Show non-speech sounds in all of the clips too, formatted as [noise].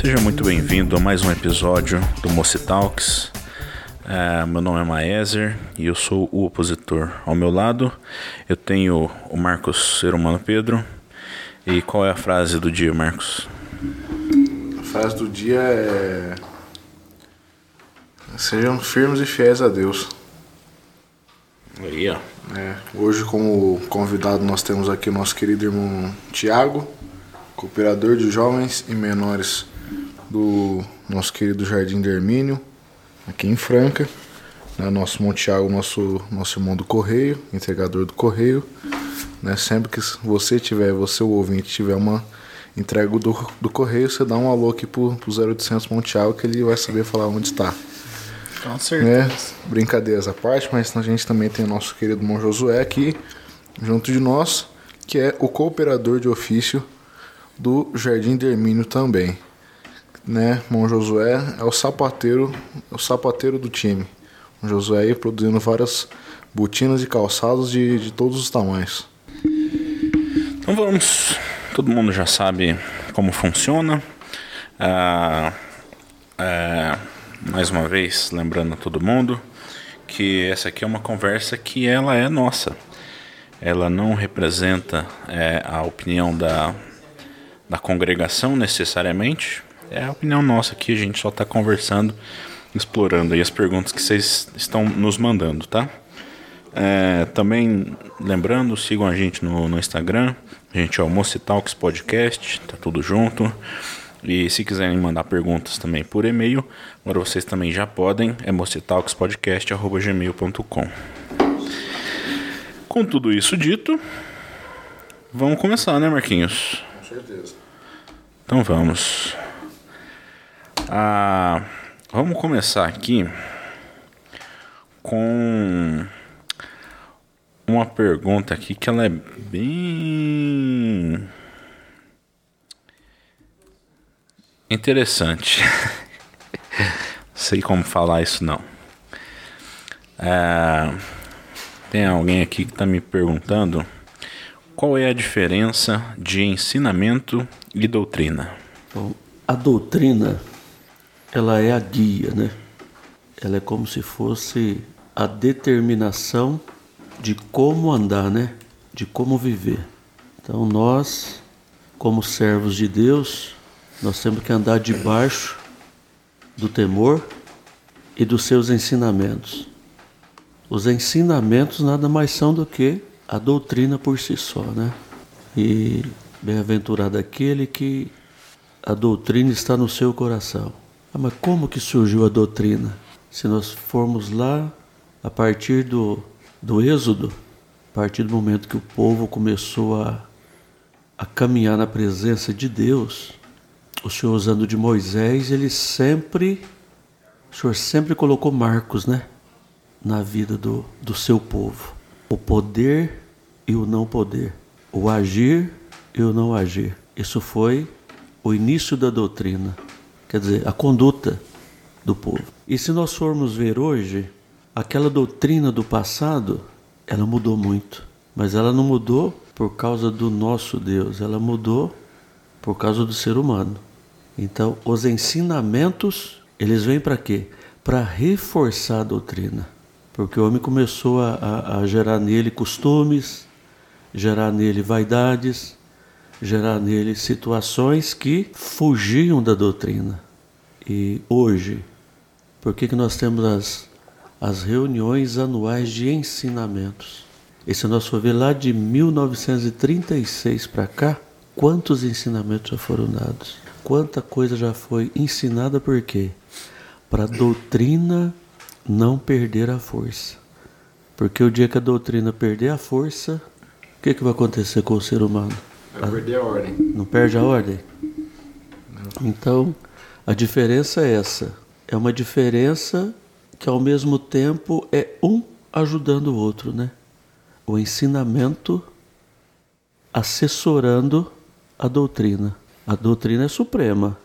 Seja muito bem-vindo a mais um episódio do Moci Talks. É, meu nome é Maezer e eu sou o opositor. Ao meu lado eu tenho o Marcos Ser Humano Pedro. E qual é a frase do dia, Marcos? A frase do dia é. Sejam firmes e fiéis a Deus. Aí, ó. É, hoje, como convidado, nós temos aqui o nosso querido irmão Tiago, cooperador de jovens e menores do nosso querido Jardim de Hermínio, aqui em Franca. Né, nosso irmão Tiago, nosso, nosso irmão do Correio, entregador do Correio. Né, sempre que você tiver, você o ouvinte, tiver uma entrega do, do Correio, você dá um alô aqui pro, pro 0800 Monte Tiago que ele vai saber falar onde está. Com certeza. Né? Brincadeiras à parte, mas a gente também tem o nosso querido irmão Josué aqui, junto de nós, que é o cooperador de ofício do Jardim de Hermínio também. Né? Irmão Josué é o sapateiro, o sapateiro do time. O Josué aí produzindo várias botinas e calçados de, de todos os tamanhos. Então vamos. Todo mundo já sabe como funciona. Ah, é, mais uma vez, lembrando a todo mundo que essa aqui é uma conversa que ela é nossa. Ela não representa é, a opinião da, da congregação necessariamente. É a opinião nossa aqui, a gente só está conversando, explorando aí as perguntas que vocês estão nos mandando, tá? É, também lembrando, sigam a gente no, no Instagram. A gente é o Mocitalks Podcast, tá tudo junto. E se quiserem mandar perguntas também por e-mail, agora vocês também já podem, é mocitalkspodcast.gmail.com Com tudo isso dito, vamos começar, né, Marquinhos? Com certeza. Então vamos. Ah, vamos começar aqui com uma pergunta aqui que ela é bem interessante. [laughs] Sei como falar isso não. É, tem alguém aqui que está me perguntando qual é a diferença de ensinamento e doutrina. A doutrina, ela é a guia, né? Ela é como se fosse a determinação de como andar, né? De como viver. Então nós, como servos de Deus, nós temos que andar debaixo do temor e dos seus ensinamentos. Os ensinamentos nada mais são do que a doutrina por si só, né? E bem-aventurado aquele que a doutrina está no seu coração. Ah, mas como que surgiu a doutrina? Se nós formos lá a partir do, do Êxodo, a partir do momento que o povo começou a, a caminhar na presença de Deus, o Senhor usando de Moisés, ele sempre, o Senhor sempre colocou marcos, né? Na vida do, do seu povo. O poder e o não poder. O agir e o não agir. Isso foi o início da doutrina. Quer dizer, a conduta do povo. E se nós formos ver hoje, aquela doutrina do passado, ela mudou muito. Mas ela não mudou por causa do nosso Deus, ela mudou por causa do ser humano. Então, os ensinamentos, eles vêm para quê? Para reforçar a doutrina. Porque o homem começou a, a, a gerar nele costumes, gerar nele vaidades, gerar nele situações que fugiam da doutrina. E hoje, por que, que nós temos as, as reuniões anuais de ensinamentos? E se nós for ver lá de 1936 para cá, quantos ensinamentos já foram dados? Quanta coisa já foi ensinada por quê? Para a doutrina não perder a força. Porque o dia que a doutrina perder a força, o que, que vai acontecer com o ser humano? Vai perder a ordem. Não perde a ordem? Então, a diferença é essa. É uma diferença que ao mesmo tempo é um ajudando o outro, né? O ensinamento assessorando a doutrina. A doutrina é suprema.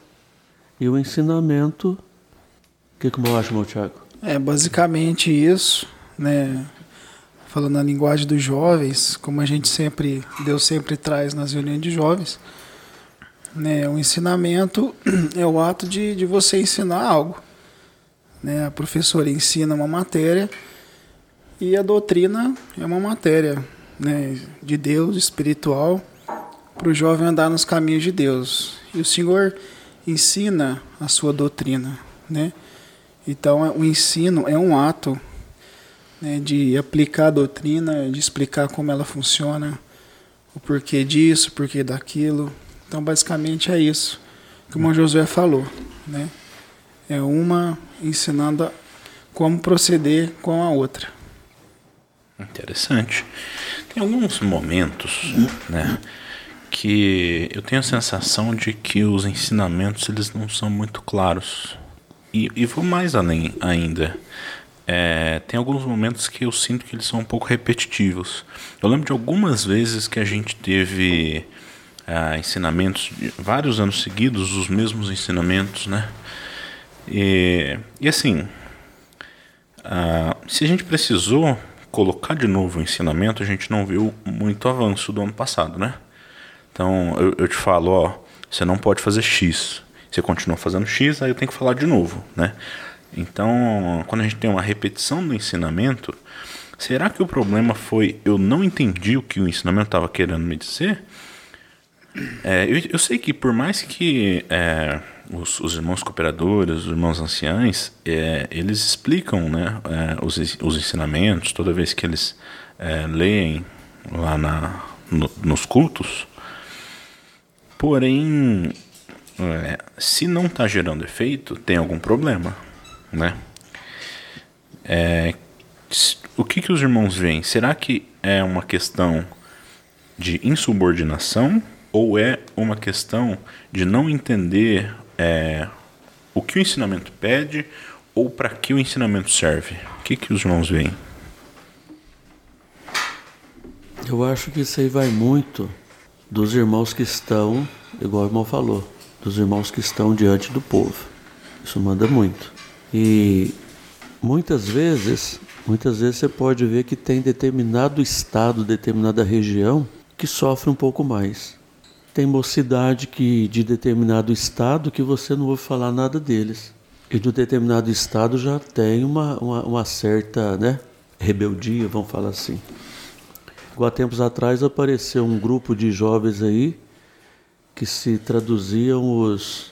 E o ensinamento, o que, que eu acho, meu Tiago? É basicamente isso, né? Falando na linguagem dos jovens, como a gente sempre, Deus sempre traz nas reuniões de jovens, né? O ensinamento [clears throat] é o ato de, de você ensinar algo, né? A professora ensina uma matéria e a doutrina é uma matéria, né? De Deus espiritual para o jovem andar nos caminhos de Deus. E o Senhor ensina a sua doutrina, né? Então, o ensino é um ato né, de aplicar a doutrina, de explicar como ela funciona, o porquê disso, o porquê daquilo. Então, basicamente é isso que o irmão Josué falou, né? É uma ensinando como proceder com a outra. Interessante. Tem alguns momentos, né, que eu tenho a sensação de que os ensinamentos eles não são muito claros. E, e vou mais além ainda. É, tem alguns momentos que eu sinto que eles são um pouco repetitivos. Eu lembro de algumas vezes que a gente teve ah, ensinamentos, vários anos seguidos, os mesmos ensinamentos, né? E, e assim, ah, se a gente precisou colocar de novo o ensinamento, a gente não viu muito avanço do ano passado, né? Então eu, eu te falo, ó, você não pode fazer X. Você continua fazendo X, aí eu tenho que falar de novo, né? Então, quando a gente tem uma repetição do ensinamento, será que o problema foi eu não entendi o que o ensinamento estava querendo me dizer? É, eu, eu, sei que por mais que é, os, os, irmãos cooperadores, os irmãos anciães, é, eles explicam né, é, os, os ensinamentos toda vez que eles é, leem lá na, no, nos cultos, porém, é, se não está gerando efeito, tem algum problema né? É, o que, que os irmãos veem? Será que é uma questão de insubordinação ou é uma questão de não entender é, o que o ensinamento pede ou para que o ensinamento serve? O que, que os irmãos veem? Eu acho que isso aí vai muito dos irmãos que estão, igual o irmão falou, dos irmãos que estão diante do povo. Isso manda muito. E muitas vezes, muitas vezes você pode ver que tem determinado estado, determinada região que sofre um pouco mais. Tem mocidade que de determinado estado que você não ouve falar nada deles. E de um determinado estado já tem uma, uma, uma certa né, rebeldia, vamos falar assim. Há tempos atrás apareceu um grupo de jovens aí que se traduziam os.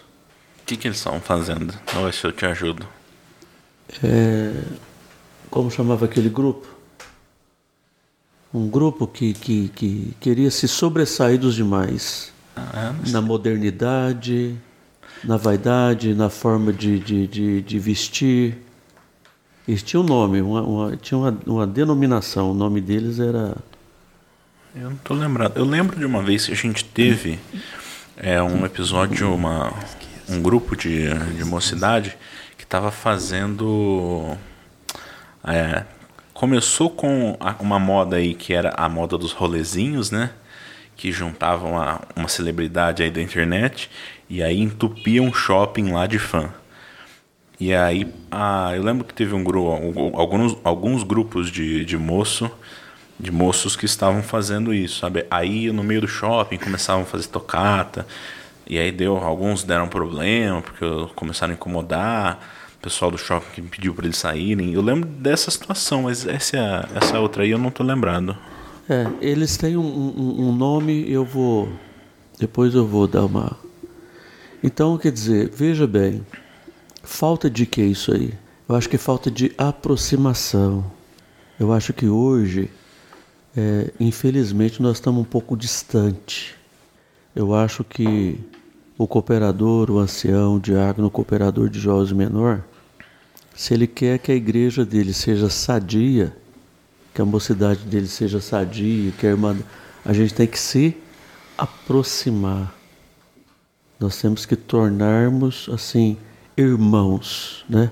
O que, que eles estão fazendo? Vamos ver se eu te ajudo. É, como chamava aquele grupo? Um grupo que, que, que queria se sobressair dos demais. Ah, é? na modernidade, na vaidade, na forma de, de, de, de vestir. Eles tinham um nome, uma, uma, tinha uma, uma denominação. O nome deles era. Eu não estou lembrado. Eu lembro de uma vez que a gente teve é, um episódio, uma, um grupo de, de mocidade estava fazendo. É, começou com uma moda aí que era a moda dos rolezinhos, né? Que juntavam uma, uma celebridade aí da internet e aí entupiam um shopping lá de fã. E aí, ah, eu lembro que teve um grupo, alguns, alguns grupos de, de moço, de moços que estavam fazendo isso, sabe? Aí no meio do shopping começavam a fazer tocata, e aí deu, alguns deram problema porque começaram a incomodar o pessoal do shopping que pediu para eles saírem. Eu lembro dessa situação, mas essa, essa outra aí eu não tô lembrado. É, eles têm um, um, um nome, eu vou. Depois eu vou dar uma. Então, quer dizer, veja bem, falta de que isso aí? Eu acho que falta de aproximação. Eu acho que hoje, é, infelizmente, nós estamos um pouco distante. Eu acho que o cooperador, o ancião, o diácono, o cooperador de jovens menor, se ele quer que a igreja dele seja sadia, que a mocidade dele seja sadia, que a irmã, a gente tem que se aproximar. Nós temos que tornarmos assim irmãos, né?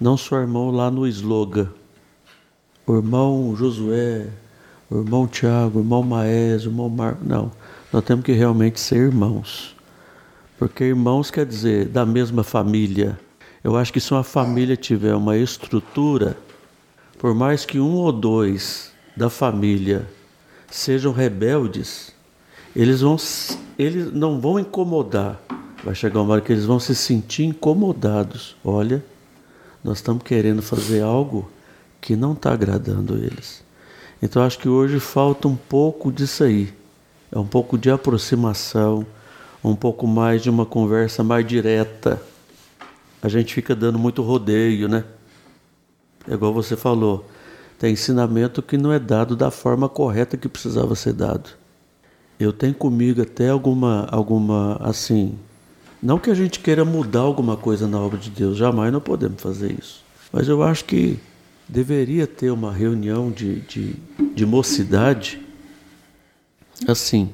Não só irmão lá no slogan. O irmão Josué, o irmão Tiago, o irmão Maés, o irmão Marco. Não. Nós temos que realmente ser irmãos. Porque irmãos quer dizer da mesma família, Eu acho que se uma família tiver uma estrutura, por mais que um ou dois da família sejam rebeldes, eles, vão, eles não vão incomodar. Vai chegar uma hora que eles vão se sentir incomodados. Olha, nós estamos querendo fazer algo que não está agradando eles. Então acho que hoje falta um pouco disso aí. É um pouco de aproximação, um pouco mais de uma conversa mais direta. A gente fica dando muito rodeio, né? É igual você falou, tem ensinamento que não é dado da forma correta que precisava ser dado. Eu tenho comigo até alguma, alguma assim, não que a gente queira mudar alguma coisa na obra de Deus, jamais não podemos fazer isso. Mas eu acho que deveria ter uma reunião de, de, de mocidade assim.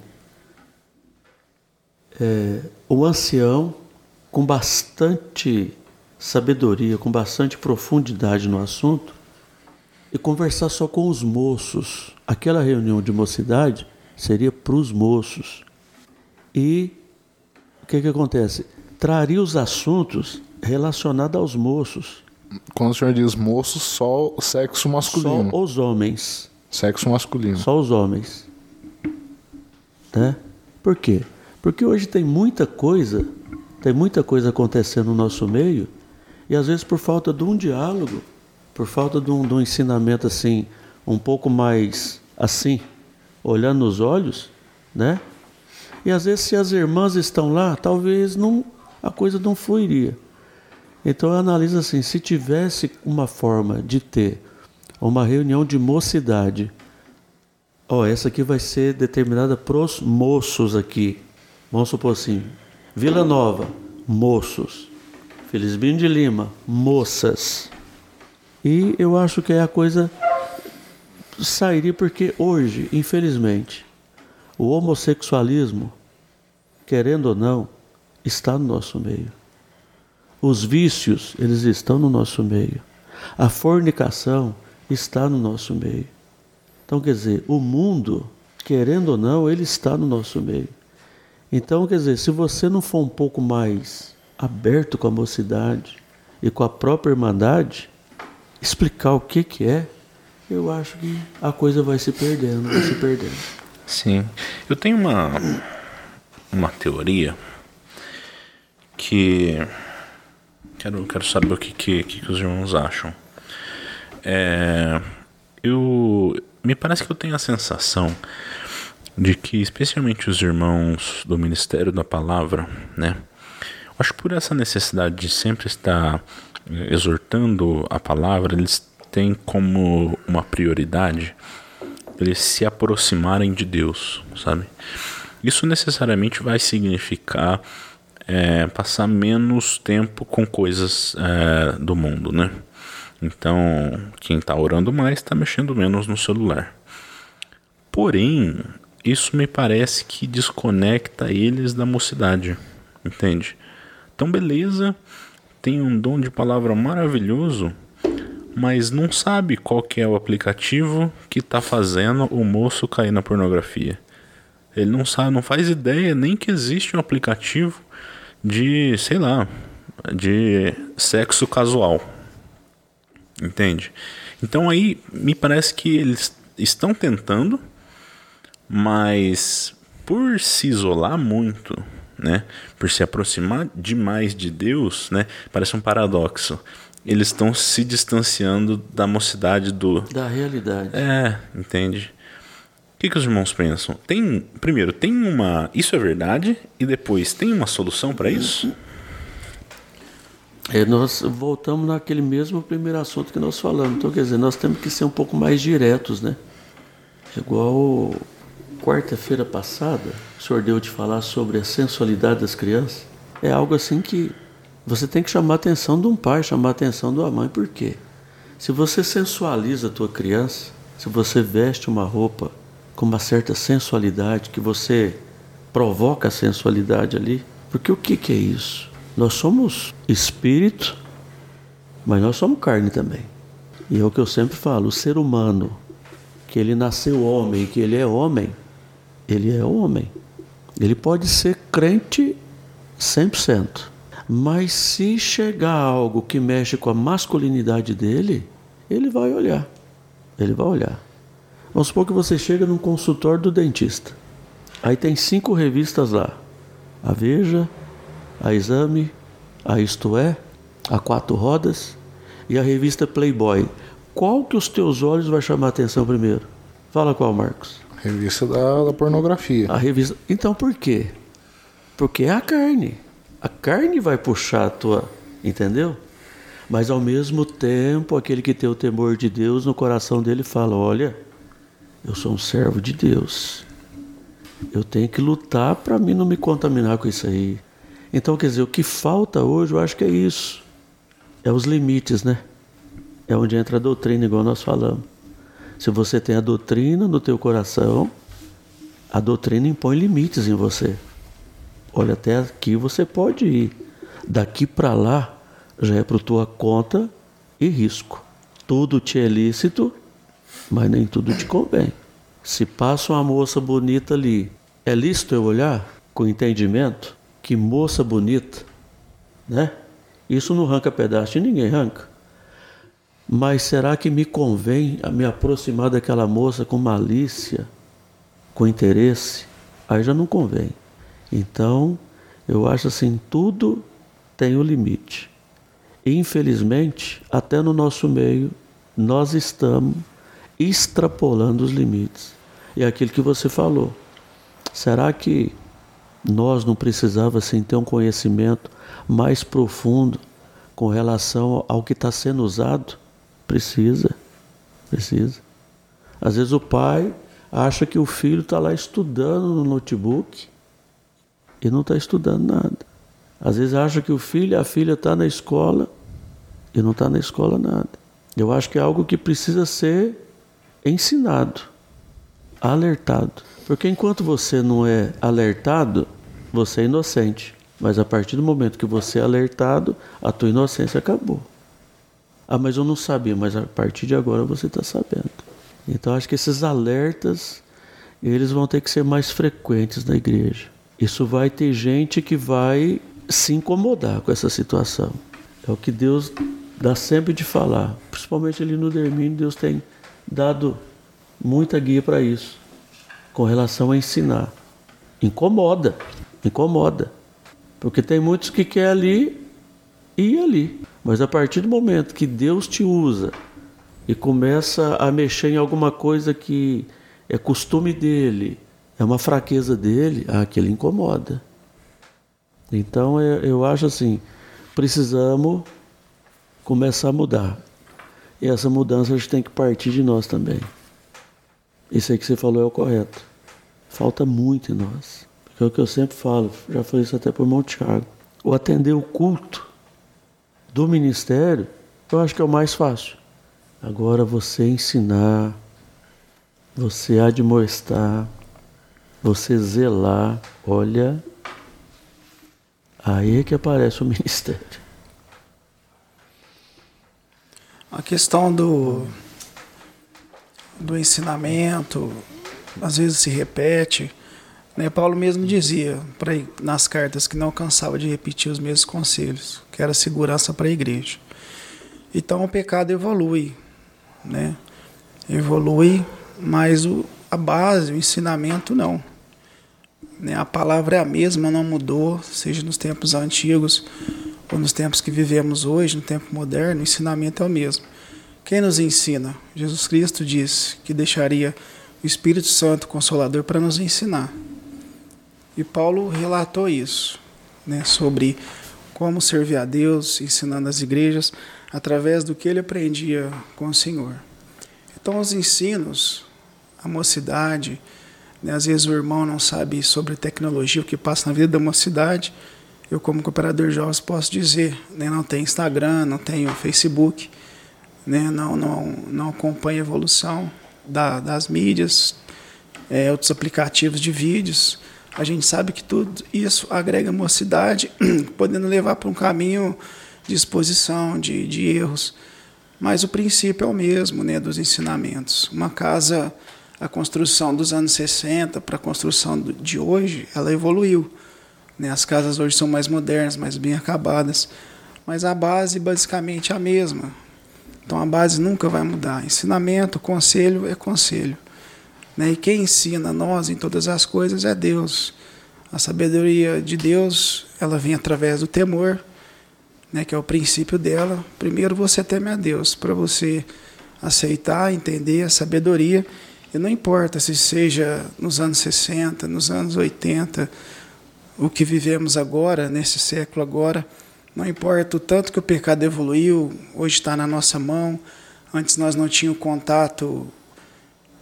É, o ancião, com bastante sabedoria, com bastante profundidade no assunto, e conversar só com os moços. Aquela reunião de mocidade seria para os moços. E o que, que acontece? Traria os assuntos relacionados aos moços. Quando o senhor diz moços, só o sexo masculino. Só os homens. Sexo masculino. Só os homens. Né? Por quê? Porque hoje tem muita coisa, tem muita coisa acontecendo no nosso meio, e às vezes por falta de um diálogo, por falta de um, de um ensinamento assim, um pouco mais assim, olhando nos olhos, né? E às vezes se as irmãs estão lá, talvez não, a coisa não fluiria. Então eu analiso assim, se tivesse uma forma de ter uma reunião de mocidade, ó, essa aqui vai ser determinada para os moços aqui. Vamos supor assim, Vila Nova, moços. Felizbinho de Lima, moças. E eu acho que é a coisa sairia porque hoje, infelizmente, o homossexualismo, querendo ou não, está no nosso meio. Os vícios, eles estão no nosso meio. A fornicação está no nosso meio. Então, quer dizer, o mundo, querendo ou não, ele está no nosso meio. Então, quer dizer, se você não for um pouco mais aberto com a mocidade e com a própria irmandade, explicar o que, que é, eu acho que a coisa vai se perdendo, vai se perdendo. Sim. Eu tenho uma, uma teoria que Quero, quero saber o que, que, que os irmãos acham. É, eu me parece que eu tenho a sensação de que, especialmente os irmãos do Ministério da Palavra, né? Acho que por essa necessidade de sempre estar exortando a palavra, eles têm como uma prioridade eles se aproximarem de Deus, sabe? Isso necessariamente vai significar é, passar menos tempo com coisas é, do mundo, né? Então, quem está orando mais está mexendo menos no celular. Porém, isso me parece que desconecta eles da mocidade, entende? Então, beleza, tem um dom de palavra maravilhoso, mas não sabe qual que é o aplicativo que está fazendo o moço cair na pornografia. Ele não sabe, não faz ideia nem que existe um aplicativo de, sei lá, de sexo casual. Entende? Então aí me parece que eles estão tentando, mas por se isolar muito, né, por se aproximar demais de Deus, né, parece um paradoxo. Eles estão se distanciando da mocidade do da realidade. É, entende? O que, que os irmãos pensam? Tem, primeiro, tem uma. Isso é verdade? E depois, tem uma solução para isso? É, nós voltamos naquele mesmo primeiro assunto que nós falamos. Então, quer dizer, nós temos que ser um pouco mais diretos, né? Igual quarta-feira passada, o senhor deu de falar sobre a sensualidade das crianças. É algo assim que você tem que chamar a atenção de um pai, chamar a atenção de uma mãe. Por quê? Se você sensualiza a tua criança, se você veste uma roupa com uma certa sensualidade, que você provoca a sensualidade ali. Porque o que, que é isso? Nós somos espírito, mas nós somos carne também. E é o que eu sempre falo: o ser humano, que ele nasceu homem, que ele é homem, ele é homem. Ele pode ser crente 100%. Mas se chegar algo que mexe com a masculinidade dele, ele vai olhar. Ele vai olhar. Vamos supor que você chega num consultório do dentista. Aí tem cinco revistas lá: a Veja, a Exame, a Isto É, a Quatro Rodas e a revista Playboy. Qual que os teus olhos vai chamar a atenção primeiro? Fala qual, Marcos? Revista da, da pornografia. A revista. Então por quê? Porque é a carne. A carne vai puxar a tua, entendeu? Mas ao mesmo tempo, aquele que tem o temor de Deus no coração dele fala: Olha, eu sou um servo de Deus. Eu tenho que lutar para mim não me contaminar com isso aí. Então, quer dizer, o que falta hoje, eu acho que é isso. É os limites, né? É onde entra a doutrina, igual nós falamos. Se você tem a doutrina no teu coração, a doutrina impõe limites em você. Olha, até aqui você pode ir. Daqui para lá já é para tua conta e risco. Tudo te é lícito, mas nem tudo te convém. Se passa uma moça bonita ali, é lícito eu olhar com entendimento? Que moça bonita, né? Isso não arranca pedaço de ninguém, arranca. Mas será que me convém me aproximar daquela moça com malícia, com interesse? Aí já não convém. Então, eu acho assim, tudo tem o um limite. Infelizmente, até no nosso meio, nós estamos extrapolando os limites. E é aquilo que você falou. Será que nós não precisava assim, ter um conhecimento mais profundo com relação ao que está sendo usado? Precisa, precisa. Às vezes o pai acha que o filho está lá estudando no notebook e não está estudando nada. Às vezes acha que o filho a filha está na escola e não está na escola nada. Eu acho que é algo que precisa ser ensinado, alertado. Porque enquanto você não é alertado, você é inocente. Mas a partir do momento que você é alertado, a tua inocência acabou. Ah, mas eu não sabia, mas a partir de agora você está sabendo. Então acho que esses alertas, eles vão ter que ser mais frequentes na igreja. Isso vai ter gente que vai se incomodar com essa situação. É o que Deus dá sempre de falar. Principalmente ali no Dermínio, Deus tem dado muita guia para isso, com relação a ensinar. Incomoda, incomoda. Porque tem muitos que querem ali e ali. Mas a partir do momento que Deus te usa e começa a mexer em alguma coisa que é costume dele, é uma fraqueza dele, ah, que ele incomoda. Então eu acho assim, precisamos começar a mudar. E essa mudança a gente tem que partir de nós também. Isso aí que você falou é o correto. Falta muito em nós. Porque é o que eu sempre falo, já falei isso até por Monte Thiago. O atender o culto do ministério, eu acho que é o mais fácil. Agora você ensinar, você admoestar, você zelar, olha, aí é que aparece o [laughs] ministério. A questão do, do ensinamento, às vezes se repete. Né? Paulo mesmo dizia pra, nas cartas que não cansava de repetir os mesmos conselhos, que era segurança para a igreja. Então o pecado evolui, né? evolui, mas o, a base, o ensinamento não. Né? A palavra é a mesma, não mudou, seja nos tempos antigos ou nos tempos que vivemos hoje, no tempo moderno, o ensinamento é o mesmo. Quem nos ensina? Jesus Cristo disse que deixaria o Espírito Santo Consolador para nos ensinar. E Paulo relatou isso, né, sobre como servir a Deus, ensinando as igrejas através do que ele aprendia com o Senhor. Então, os ensinos, a mocidade, né? Às vezes o irmão não sabe sobre tecnologia, o que passa na vida da mocidade. Eu, como cooperador de jovens, posso dizer: né? não tem Instagram, não tem Facebook, né? não, não, não acompanha a evolução da, das mídias, é, outros aplicativos de vídeos. A gente sabe que tudo isso agrega mocidade, [clears throat] podendo levar para um caminho de exposição, de, de erros. Mas o princípio é o mesmo né, dos ensinamentos. Uma casa a construção dos anos 60 para a construção de hoje, ela evoluiu. Né? As casas hoje são mais modernas, mais bem acabadas, mas a base basicamente é a mesma. Então a base nunca vai mudar. Ensinamento, conselho é conselho. Né? E quem ensina nós em todas as coisas é Deus. A sabedoria de Deus, ela vem através do temor, né, que é o princípio dela. Primeiro você teme a Deus, para você aceitar, entender a sabedoria. E não importa se seja nos anos 60, nos anos 80, o que vivemos agora, nesse século agora, não importa o tanto que o pecado evoluiu, hoje está na nossa mão. Antes nós não tínhamos contato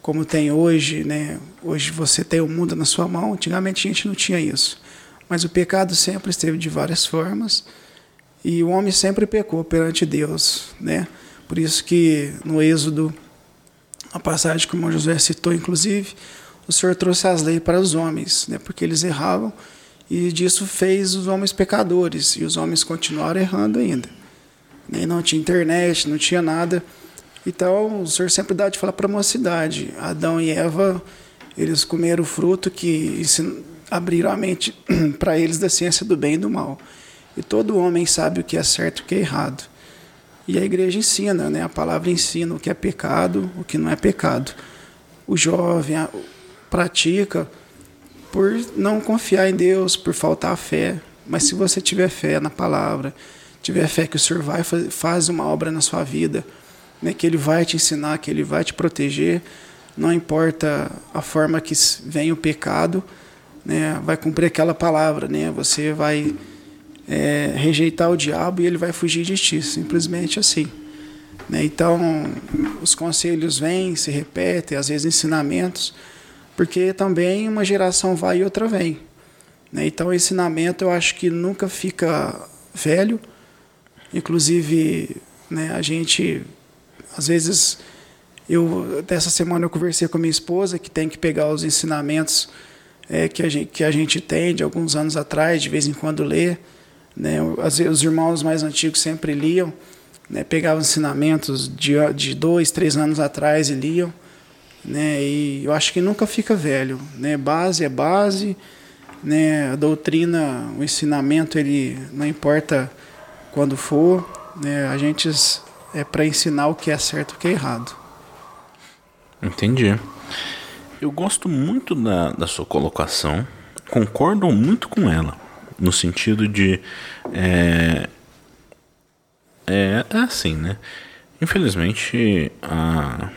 como tem hoje, né? Hoje você tem o mundo na sua mão. Antigamente a gente não tinha isso. Mas o pecado sempre esteve de várias formas e o homem sempre pecou perante Deus, né? Por isso que no Êxodo, a passagem que o irmão José citou, inclusive, o Senhor trouxe as leis para os homens, né? Porque eles erravam e disso fez os homens pecadores e os homens continuaram errando ainda. Nem não tinha internet, não tinha nada. Então, o Senhor sempre dá de falar para a mocidade. Adão e Eva, eles comeram o fruto que abriram a mente [clears throat] para eles da ciência do bem e do mal. E todo homem sabe o que é certo e o que é errado. E a igreja ensina, né? a palavra ensina o que é pecado, o que não é pecado. O jovem pratica por não confiar em Deus, por faltar fé. Mas se você tiver fé na palavra, tiver fé que o Senhor vai fazer uma obra na sua vida, né, que Ele vai te ensinar, que Ele vai te proteger, não importa a forma que vem o pecado, né, vai cumprir aquela palavra, né, você vai é, rejeitar o diabo e ele vai fugir de ti, simplesmente assim. Né, então, os conselhos vêm, se repetem, às vezes ensinamentos, porque também uma geração vai e outra vem. Né, então, o ensinamento eu acho que nunca fica velho, inclusive né, a gente às vezes, eu dessa semana eu conversei com a minha esposa que tem que pegar os ensinamentos é, que, a gente, que a gente tem de alguns anos atrás, de vez em quando ler. Né? Os irmãos mais antigos sempre liam, né? pegavam ensinamentos de, de dois, três anos atrás e liam. Né? E eu acho que nunca fica velho. Né? Base é base, né? a doutrina, o ensinamento, ele não importa quando for. Né? A gente é para ensinar o que é certo e o que é errado. Entendi. Eu gosto muito da, da sua colocação, concordo muito com ela, no sentido de. É, é, é assim, né? Infelizmente, a,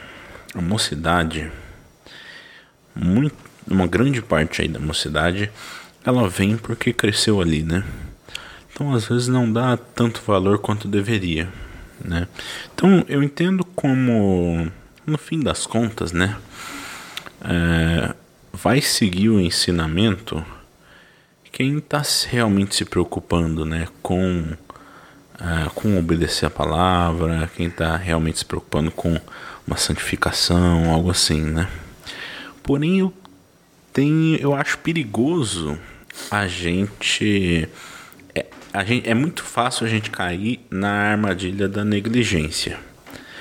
a mocidade, muito, uma grande parte aí da mocidade, ela vem porque cresceu ali, né? Então, às vezes, não dá tanto valor quanto deveria. Né? Então eu entendo como, no fim das contas, né, é, vai seguir o ensinamento quem está realmente se preocupando né, com, é, com obedecer a palavra, quem está realmente se preocupando com uma santificação, algo assim. Né? Porém, eu, tenho, eu acho perigoso a gente a gente, é muito fácil a gente cair na armadilha da negligência.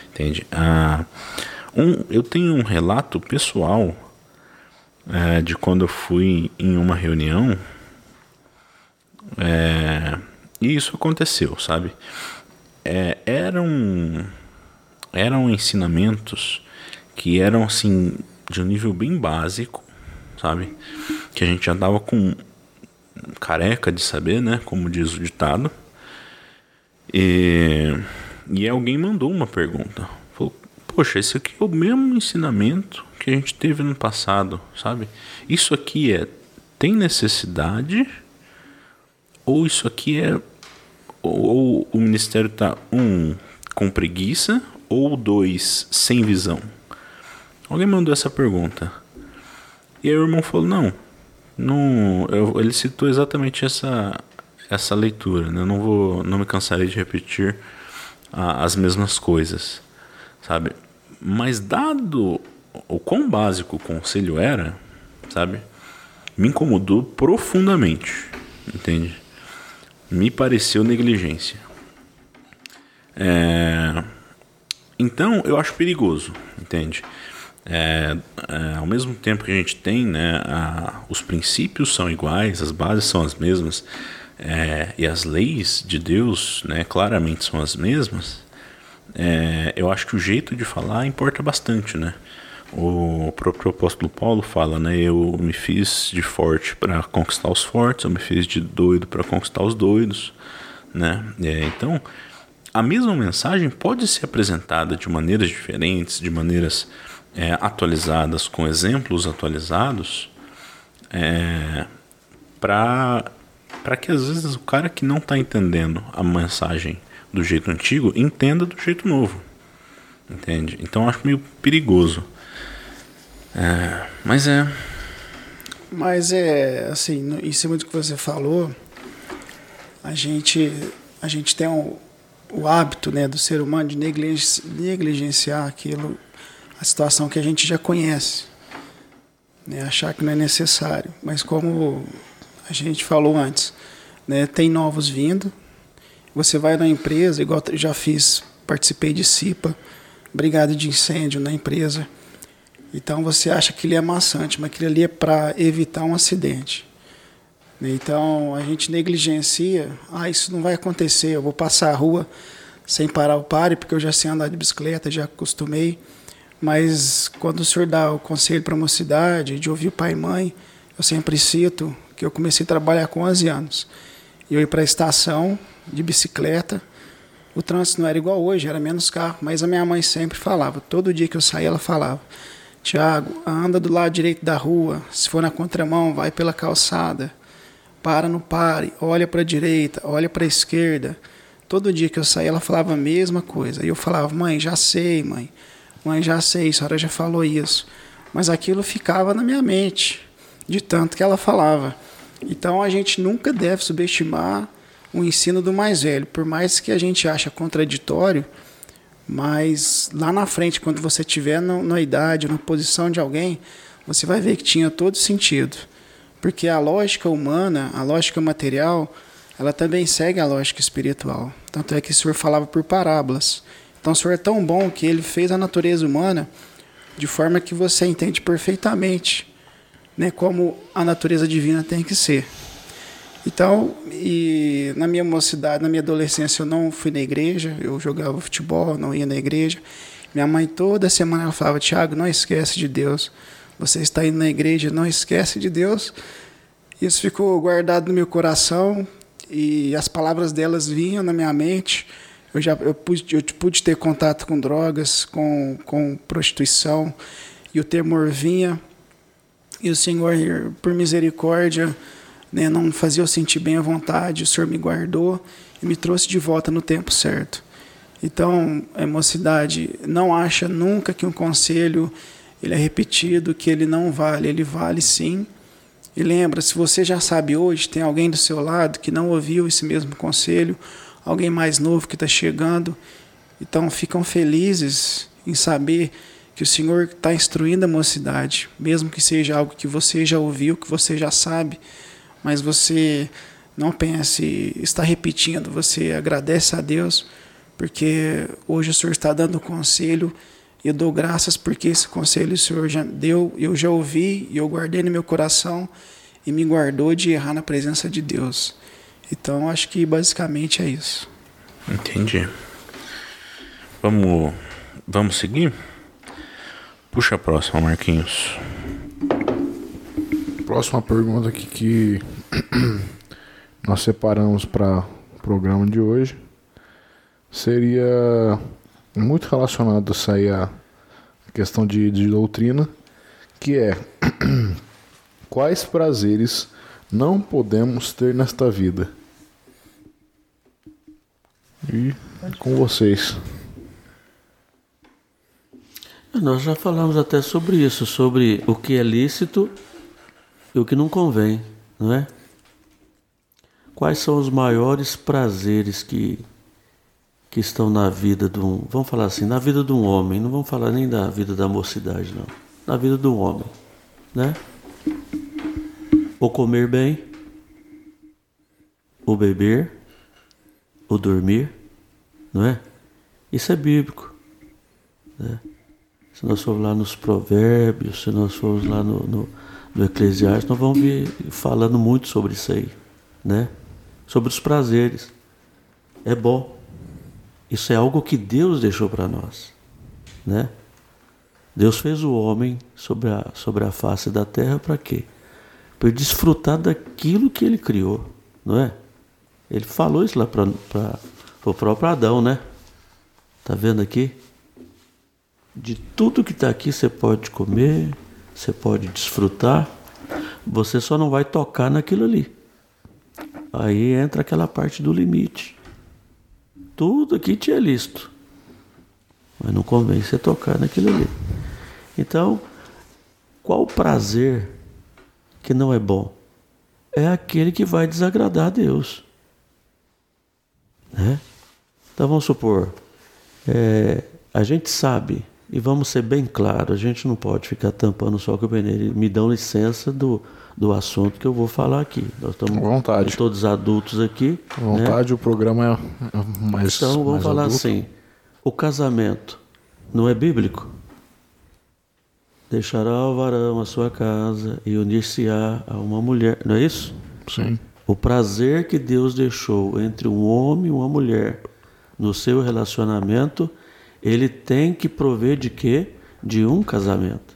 Entende? Ah, um, eu tenho um relato pessoal é, de quando eu fui em uma reunião é, e isso aconteceu, sabe? É, eram, eram ensinamentos que eram assim de um nível bem básico, sabe? Que a gente já dava com careca de saber, né? Como diz o ditado. E, e alguém mandou uma pergunta. Falou, poxa, esse aqui é o mesmo ensinamento que a gente teve no passado, sabe? Isso aqui é tem necessidade ou isso aqui é ou, ou o ministério tá um com preguiça ou dois sem visão? Alguém mandou essa pergunta. E aí o irmão falou: "Não, não, eu, ele citou exatamente essa, essa leitura. Né? Eu não vou, não me cansarei de repetir a, as mesmas coisas, sabe? Mas dado o quão básico o conselho era, sabe? Me incomodou profundamente, entende? Me pareceu negligência. É... Então eu acho perigoso, entende? é, é, ao mesmo tempo que a gente tem, né, a, os princípios são iguais, as bases são as mesmas, é, e as leis de Deus, né, claramente são as mesmas, é, eu acho que o jeito de falar importa bastante, né? O próprio apóstolo Paulo fala, né? Eu me fiz de forte para conquistar os fortes, eu me fiz de doido para conquistar os doidos, né? É, então, a mesma mensagem pode ser apresentada de maneiras diferentes, de maneiras é, atualizadas, com exemplos atualizados, é, para que às vezes o cara que não está entendendo a mensagem do jeito antigo entenda do jeito novo. Entende? Então acho meio perigoso. É, mas é. Mas é assim, em cima do que você falou, a gente, a gente tem um, o hábito né, do ser humano de negligenciar aquilo a situação que a gente já conhece, né? achar que não é necessário. Mas como a gente falou antes, né? tem novos vindo. Você vai na empresa, igual já fiz, participei de CIPA, brigada de incêndio na empresa. Então você acha que ele é maçante, mas aquilo ali é para evitar um acidente. Então a gente negligencia, ah, isso não vai acontecer, eu vou passar a rua sem parar o pare, porque eu já sei andar de bicicleta, já acostumei. Mas quando o senhor dá o conselho para a mocidade, de ouvir pai e mãe, eu sempre cito que eu comecei a trabalhar com 11 anos. Eu ia para a estação de bicicleta, o trânsito não era igual hoje, era menos carro, mas a minha mãe sempre falava, todo dia que eu saía ela falava, Tiago, anda do lado direito da rua, se for na contramão, vai pela calçada, para no pare, olha para a direita, olha para a esquerda. Todo dia que eu saía ela falava a mesma coisa. E eu falava, mãe, já sei, mãe. Mãe, já sei, a senhora já falou isso. Mas aquilo ficava na minha mente, de tanto que ela falava. Então a gente nunca deve subestimar o ensino do mais velho, por mais que a gente ache contraditório, mas lá na frente, quando você estiver na idade, na posição de alguém, você vai ver que tinha todo sentido. Porque a lógica humana, a lógica material, ela também segue a lógica espiritual. Tanto é que o Senhor falava por parábolas. Então o Senhor é tão bom que ele fez a natureza humana de forma que você entende perfeitamente né, como a natureza divina tem que ser. Então, e na minha mocidade, na minha adolescência, eu não fui na igreja, eu jogava futebol, não ia na igreja. Minha mãe toda semana ela falava: Tiago, não esquece de Deus. Você está indo na igreja, não esquece de Deus. Isso ficou guardado no meu coração e as palavras delas vinham na minha mente eu já eu pude, eu pude ter contato com drogas, com, com prostituição, e o temor vinha, e o Senhor, por misericórdia, né, não fazia eu sentir bem à vontade, o Senhor me guardou e me trouxe de volta no tempo certo. Então, a mocidade, não acha nunca que um conselho ele é repetido, que ele não vale, ele vale sim. E lembra, se você já sabe hoje, tem alguém do seu lado que não ouviu esse mesmo conselho, alguém mais novo que está chegando. Então ficam felizes em saber que o Senhor está instruindo a mocidade, mesmo que seja algo que você já ouviu, que você já sabe, mas você não pense, está repetindo, você agradece a Deus, porque hoje o Senhor está dando conselho eu dou graças porque esse conselho o Senhor já deu, eu já ouvi e eu guardei no meu coração e me guardou de errar na presença de Deus. Então acho que basicamente é isso. Entendi. Vamos, vamos seguir? Puxa a próxima, Marquinhos. Próxima pergunta aqui que [clears throat] nós separamos para o programa de hoje seria muito relacionado a aí a questão de, de doutrina, que é [clears throat] quais prazeres não podemos ter nesta vida. E com vocês. Nós já falamos até sobre isso, sobre o que é lícito e o que não convém, não é? Quais são os maiores prazeres que, que estão na vida de um, vamos falar assim, na vida de um homem, não vamos falar nem da vida da mocidade, não. Na vida um homem, né? o comer bem, o beber, o dormir, não é? Isso é bíblico. Né? se nós formos lá nos provérbios, se nós formos lá no, no, no Eclesiastes, nós vamos vir falando muito sobre isso aí, né? Sobre os prazeres. É bom. Isso é algo que Deus deixou para nós, né? Deus fez o homem sobre a, sobre a face da terra para quê? Para desfrutar daquilo que ele criou, não é? Ele falou isso lá para o próprio Adão, né? Tá vendo aqui? De tudo que está aqui você pode comer, você pode desfrutar, você só não vai tocar naquilo ali. Aí entra aquela parte do limite. Tudo aqui tinha listo, mas não convém você tocar naquilo ali. Então, qual o prazer que não é bom? É aquele que vai desagradar a Deus. Né? Então vamos supor, é, a gente sabe, e vamos ser bem claros, a gente não pode ficar tampando só com o peneiro. Me dão licença do, do assunto que eu vou falar aqui. Nós estamos vontade. todos adultos aqui. À vontade, né? o programa é mais. Então vamos mais falar adulto. assim: o casamento não é bíblico? Deixará o varão a sua casa e unir-se-á a uma mulher, não é isso? Sim. O prazer que Deus deixou entre um homem e uma mulher no seu relacionamento, ele tem que prover de quê? De um casamento.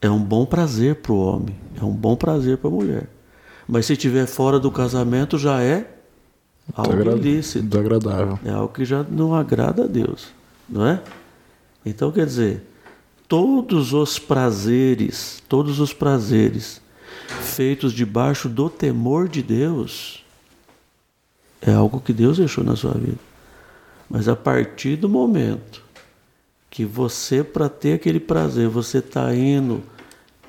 É um bom prazer para o homem, é um bom prazer para a mulher. Mas se estiver fora do casamento, já é algo Desagra- ilícito. Desagradável. É algo que já não agrada a Deus, não é? Então quer dizer, todos os prazeres, todos os prazeres feitos debaixo do temor de Deus é algo que Deus deixou na sua vida. Mas a partir do momento que você, para ter aquele prazer, você está indo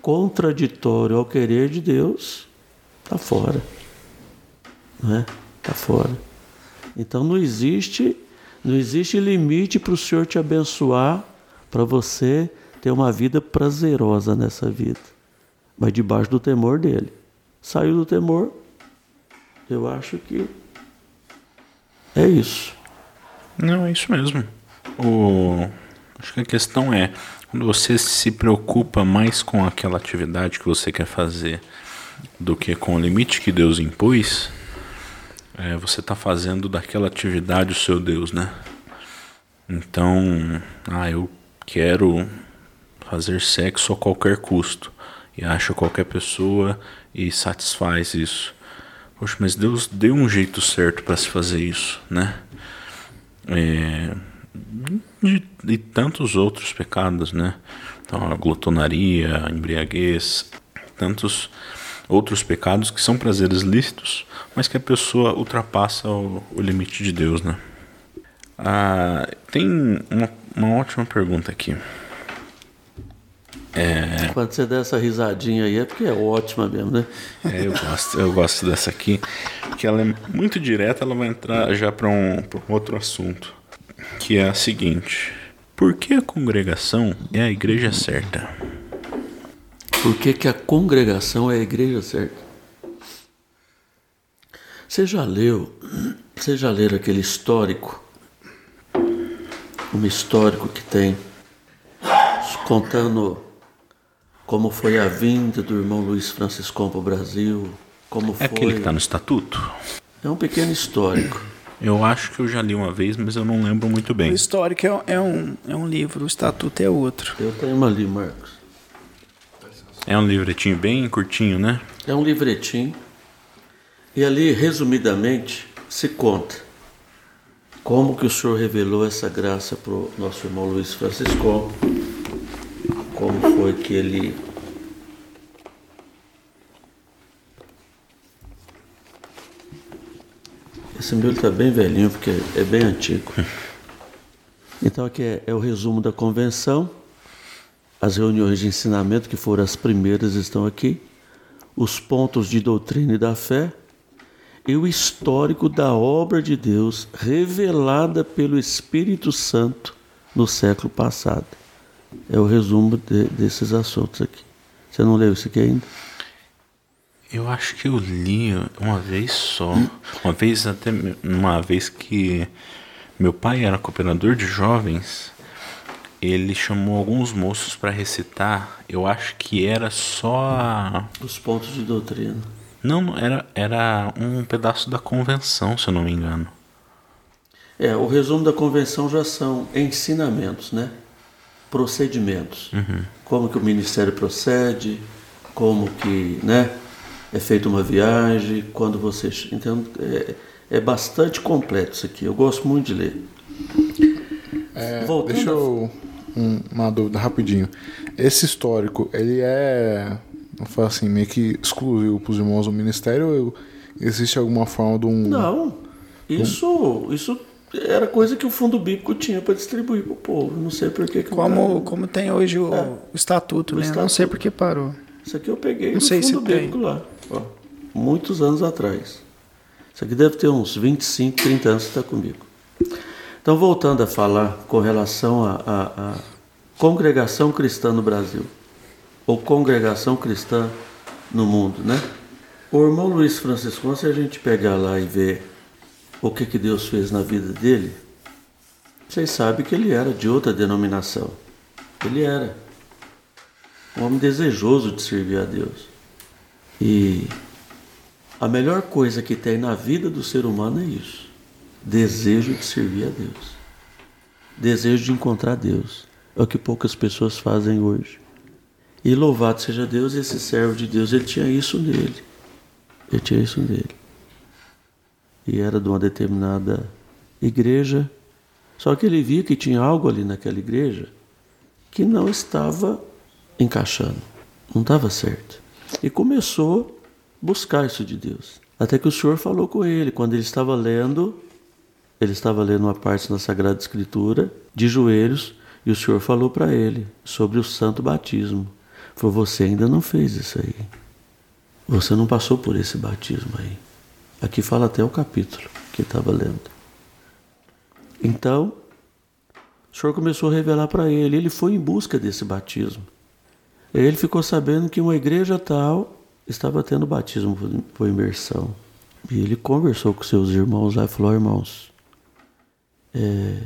contraditório ao querer de Deus, está fora. Não é? Está fora. Então não existe, não existe limite para o Senhor te abençoar, para você ter uma vida prazerosa nessa vida, mas debaixo do temor dele. Saiu do temor, eu acho que é isso. Não, é isso mesmo. O... Acho que a questão é, quando você se preocupa mais com aquela atividade que você quer fazer do que com o limite que Deus impôs, é, você está fazendo daquela atividade o seu Deus, né? Então, ah, eu quero fazer sexo a qualquer custo. E acha qualquer pessoa e satisfaz isso. Poxa, mas Deus deu um jeito certo para se fazer isso, né? É, de, de tantos outros pecados, né? Então, a glutonaria, a embriaguez, tantos outros pecados que são prazeres lícitos, mas que a pessoa ultrapassa o, o limite de Deus, né? Ah, tem uma, uma ótima pergunta aqui. Quando você der essa risadinha aí é porque é ótima mesmo, né? É, eu gosto, eu gosto dessa aqui, que ela é muito direta, ela vai entrar já para um, pra um outro assunto, que é a seguinte: por que a congregação é a igreja certa? Por que, que a congregação é a igreja certa? Você já leu, você já leu aquele histórico, um histórico que tem contando como foi a vinda do irmão Luiz Franciscão para o Brasil, como É foi. aquele que está no estatuto? É um pequeno histórico. Eu acho que eu já li uma vez, mas eu não lembro muito bem. O histórico é, é um, é um livro, o estatuto é outro. Eu tenho uma ali, Marcos. É um livretinho bem curtinho, né? É um livretinho. E ali, resumidamente, se conta como que o Senhor revelou essa graça para o nosso irmão Luiz Francisco, como foi que ele Esse meu está bem velhinho, porque é bem antigo. Então aqui é, é o resumo da convenção. As reuniões de ensinamento, que foram as primeiras, estão aqui. Os pontos de doutrina e da fé. E o histórico da obra de Deus revelada pelo Espírito Santo no século passado. É o resumo de- desses assuntos aqui. Você não leu isso aqui ainda? Eu acho que eu li uma vez só. Uma vez até uma vez que meu pai era cooperador de jovens ele chamou alguns moços para recitar. Eu acho que era só. Os pontos de doutrina. Não, era, era um pedaço da convenção, se eu não me engano. É, o resumo da convenção já são ensinamentos, né? Procedimentos. Uhum. Como que o ministério procede, como que, né? É feita uma viagem, quando você. Então, é, é bastante completo isso aqui. Eu gosto muito de ler. É, Voltando deixa a- eu. um- uma dúvida rapidinho. Esse histórico, ele é. Vamos falar assim, meio que exclusivo para os irmãos do ministério ou existe alguma forma de um. Não, isso, isso era coisa que o fundo bíblico tinha para distribuir para o povo. Não sei por que. que não Como, tá. como tem hoje o, o estatuto, O né? Não estatuto. sei por que parou. Isso aqui eu peguei Não sei se fundo tem. bíblico lá. Muitos anos atrás. Isso aqui deve ter uns 25, 30 anos que está comigo. Então, voltando a falar com relação à congregação cristã no Brasil, ou congregação cristã no mundo, né? O irmão Luiz Francisco, se a gente pegar lá e ver o que, que Deus fez na vida dele, vocês sabem que ele era de outra denominação. Ele era um homem desejoso de servir a Deus. E a melhor coisa que tem na vida do ser humano é isso: desejo de servir a Deus, desejo de encontrar Deus. É o que poucas pessoas fazem hoje. E louvado seja Deus, esse servo de Deus, ele tinha isso nele. Ele tinha isso nele. E era de uma determinada igreja. Só que ele via que tinha algo ali naquela igreja que não estava encaixando, não estava certo. E começou a buscar isso de Deus. Até que o Senhor falou com ele, quando ele estava lendo, ele estava lendo uma parte da Sagrada Escritura, de joelhos, e o Senhor falou para ele sobre o santo batismo. Falou: Você ainda não fez isso aí. Você não passou por esse batismo aí. Aqui fala até o capítulo que estava lendo. Então, o Senhor começou a revelar para ele. Ele foi em busca desse batismo. Ele ficou sabendo que uma igreja tal estava tendo batismo por- imersão. E ele conversou com seus irmãos lá e falou: Irmãos, é,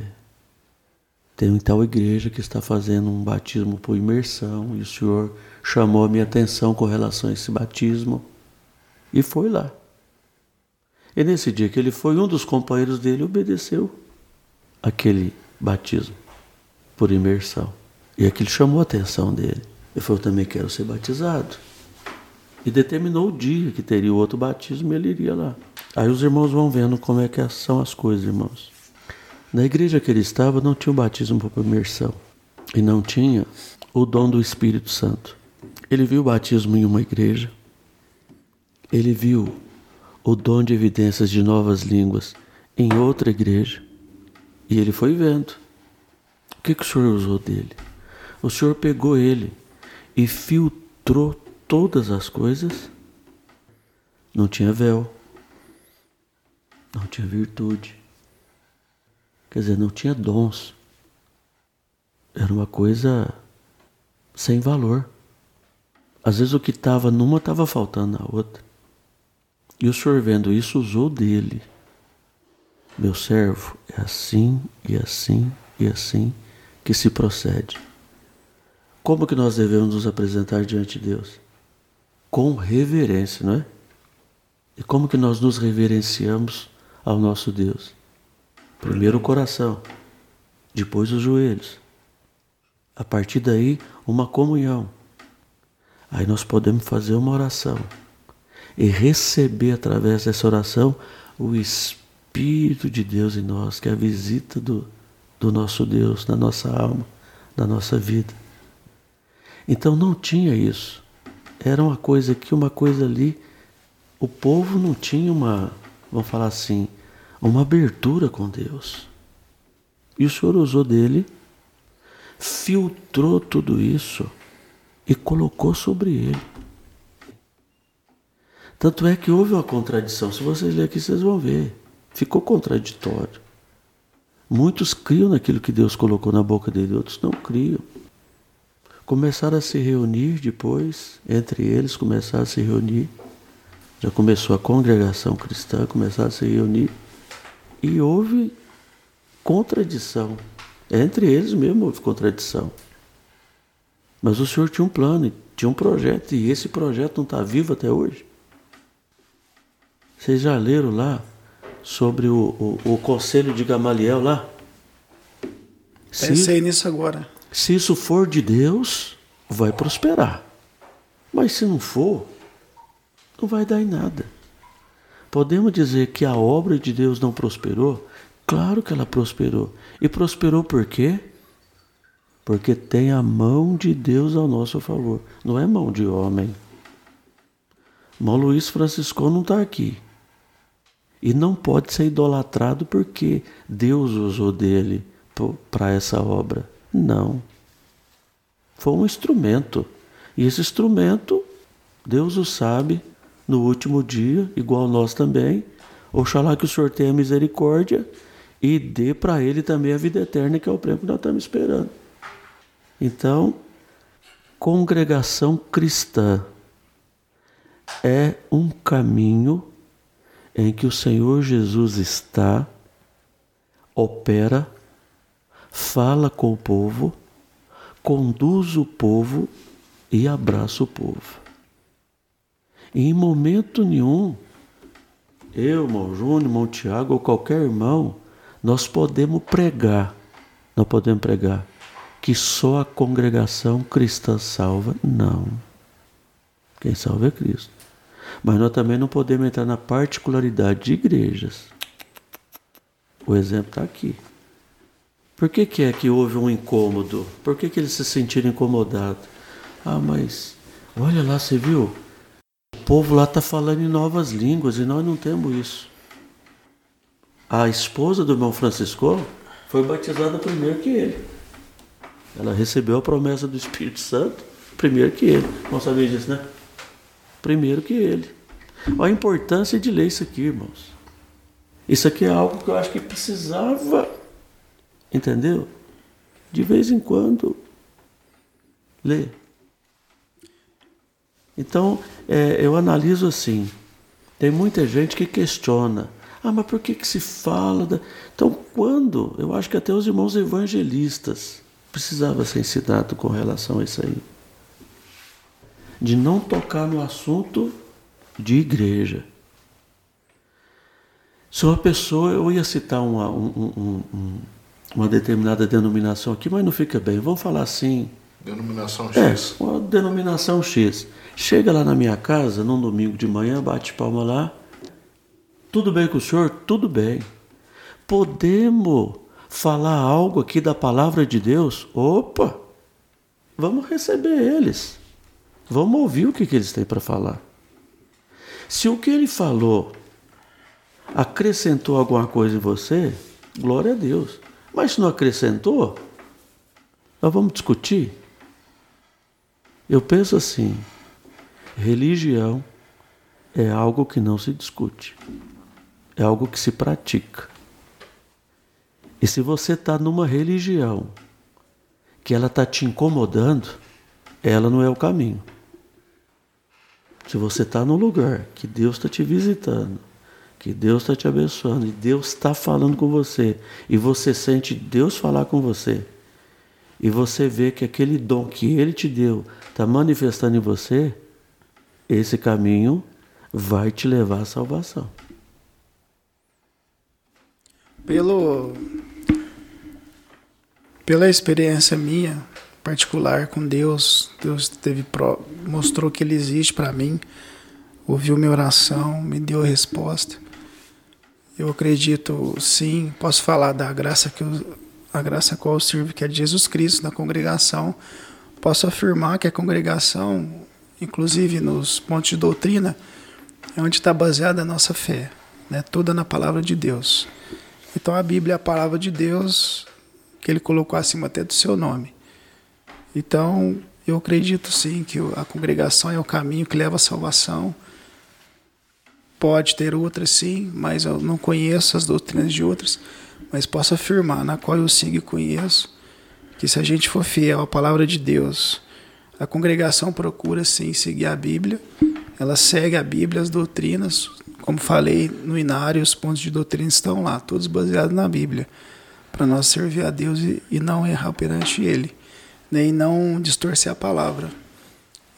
tem tal igreja que está fazendo um batismo por imersão. E o Senhor chamou a minha atenção com relação a esse batismo. E foi lá. E nesse dia que ele foi, um dos companheiros dele obedeceu aquele batismo por imersão. E aquilo chamou a atenção dele. Ele falou: também quero ser batizado. E determinou o dia que teria o outro batismo e ele iria lá. Aí os irmãos vão vendo como é que são as coisas, irmãos. Na igreja que ele estava não tinha o batismo por imersão e não tinha o dom do Espírito Santo. Ele viu o batismo em uma igreja, ele viu o dom de evidências de novas línguas em outra igreja e ele foi vendo. O que, que o Senhor usou dele? O Senhor pegou ele e filtrou todas as coisas. Não tinha véu, não tinha virtude, quer dizer, não tinha dons. Era uma coisa sem valor. Às vezes o que estava numa estava faltando na outra. E o Senhor vendo isso usou dele. Meu servo, é assim e assim e assim que se procede. Como que nós devemos nos apresentar diante de Deus? Com reverência, não é? E como que nós nos reverenciamos ao nosso Deus? Primeiro o coração, depois os joelhos. A partir daí, uma comunhão. Aí nós podemos fazer uma oração e receber através dessa oração o Espírito de Deus em nós, que é a visita do, do nosso Deus na nossa alma, na nossa vida. Então não tinha isso. Era uma coisa aqui, uma coisa ali. O povo não tinha uma, vamos falar assim, uma abertura com Deus. E o Senhor usou dele, filtrou tudo isso e colocou sobre ele. Tanto é que houve uma contradição. Se vocês lerem aqui, vocês vão ver. Ficou contraditório. Muitos criam naquilo que Deus colocou na boca dele, outros não criam. Começaram a se reunir depois, entre eles começaram a se reunir. Já começou a congregação cristã, começaram a se reunir. E houve contradição Entre eles mesmo houve contradição. Mas o Senhor tinha um plano, tinha um projeto, e esse projeto não está vivo até hoje. Vocês já leram lá sobre o, o, o conselho de Gamaliel lá? Pensei se, nisso agora. Se isso for de Deus, vai prosperar. Mas se não for, não vai dar em nada. Podemos dizer que a obra de Deus não prosperou? Claro que ela prosperou. E prosperou por quê? Porque tem a mão de Deus ao nosso favor. Não é mão de homem. Mão Luiz Francisco não está aqui. E não pode ser idolatrado porque Deus usou dele para essa obra. Não. Foi um instrumento. E esse instrumento, Deus o sabe, no último dia, igual nós também. Oxalá que o Senhor tenha misericórdia e dê para ele também a vida eterna, que é o prêmio que nós estamos esperando. Então, congregação cristã é um caminho em que o Senhor Jesus está, opera, fala com o povo, conduz o povo e abraça o povo. E em momento nenhum, eu, irmão Júnior, irmão Tiago ou qualquer irmão, nós podemos pregar, nós podemos pregar que só a congregação cristã salva. Não. Quem salva é Cristo. Mas nós também não podemos entrar na particularidade de igrejas. O exemplo está aqui. Por que, que é que houve um incômodo? Por que, que eles se sentiram incomodados? Ah, mas olha lá, você viu? O povo lá está falando em novas línguas e nós não temos isso. A esposa do irmão Francisco foi batizada primeiro que ele. Ela recebeu a promessa do Espírito Santo primeiro que ele. Não sabia disso, né? Primeiro que ele. Olha a importância de ler isso aqui, irmãos. Isso aqui é algo que eu acho que precisava, entendeu? De vez em quando, ler. Então, é, eu analiso assim: tem muita gente que questiona. Ah, mas por que, que se fala? Da... Então, quando? Eu acho que até os irmãos evangelistas precisava ser ensinado com relação a isso aí. De não tocar no assunto de igreja. Se uma pessoa, eu ia citar uma, um, um, uma determinada denominação aqui, mas não fica bem. Vamos falar assim. Denominação X. É, uma denominação X. Chega lá na minha casa, num domingo de manhã, bate palma lá. Tudo bem com o senhor? Tudo bem. Podemos falar algo aqui da palavra de Deus, opa, vamos receber eles. Vamos ouvir o que, que eles têm para falar. Se o que ele falou acrescentou alguma coisa em você, glória a Deus. Mas se não acrescentou, nós vamos discutir. Eu penso assim: religião é algo que não se discute, é algo que se pratica. E se você está numa religião que ela está te incomodando, ela não é o caminho. Se você está num lugar que Deus está te visitando, que Deus está te abençoando e Deus está falando com você, e você sente Deus falar com você, e você vê que aquele dom que Ele te deu está manifestando em você, esse caminho vai te levar à salvação. Pelo pela experiência minha particular com Deus, Deus teve mostrou que Ele existe para mim, ouviu minha oração, me deu a resposta. Eu acredito, sim, posso falar da graça que eu, a graça qual eu sirvo, que é de Jesus Cristo na congregação. Posso afirmar que a congregação, inclusive nos pontos de doutrina, é onde está baseada a nossa fé, né? toda na palavra de Deus. Então a Bíblia é a palavra de Deus, que ele colocou acima até do seu nome. Então, eu acredito sim que a congregação é o caminho que leva à salvação. Pode ter outras sim, mas eu não conheço as doutrinas de outras, mas posso afirmar, na qual eu sigo e conheço, que se a gente for fiel à palavra de Deus, a congregação procura sim seguir a Bíblia, ela segue a Bíblia, as doutrinas, como falei no Inário, os pontos de doutrina estão lá, todos baseados na Bíblia. para nós servir a Deus e, e não errar perante Ele, e não distorcer a palavra.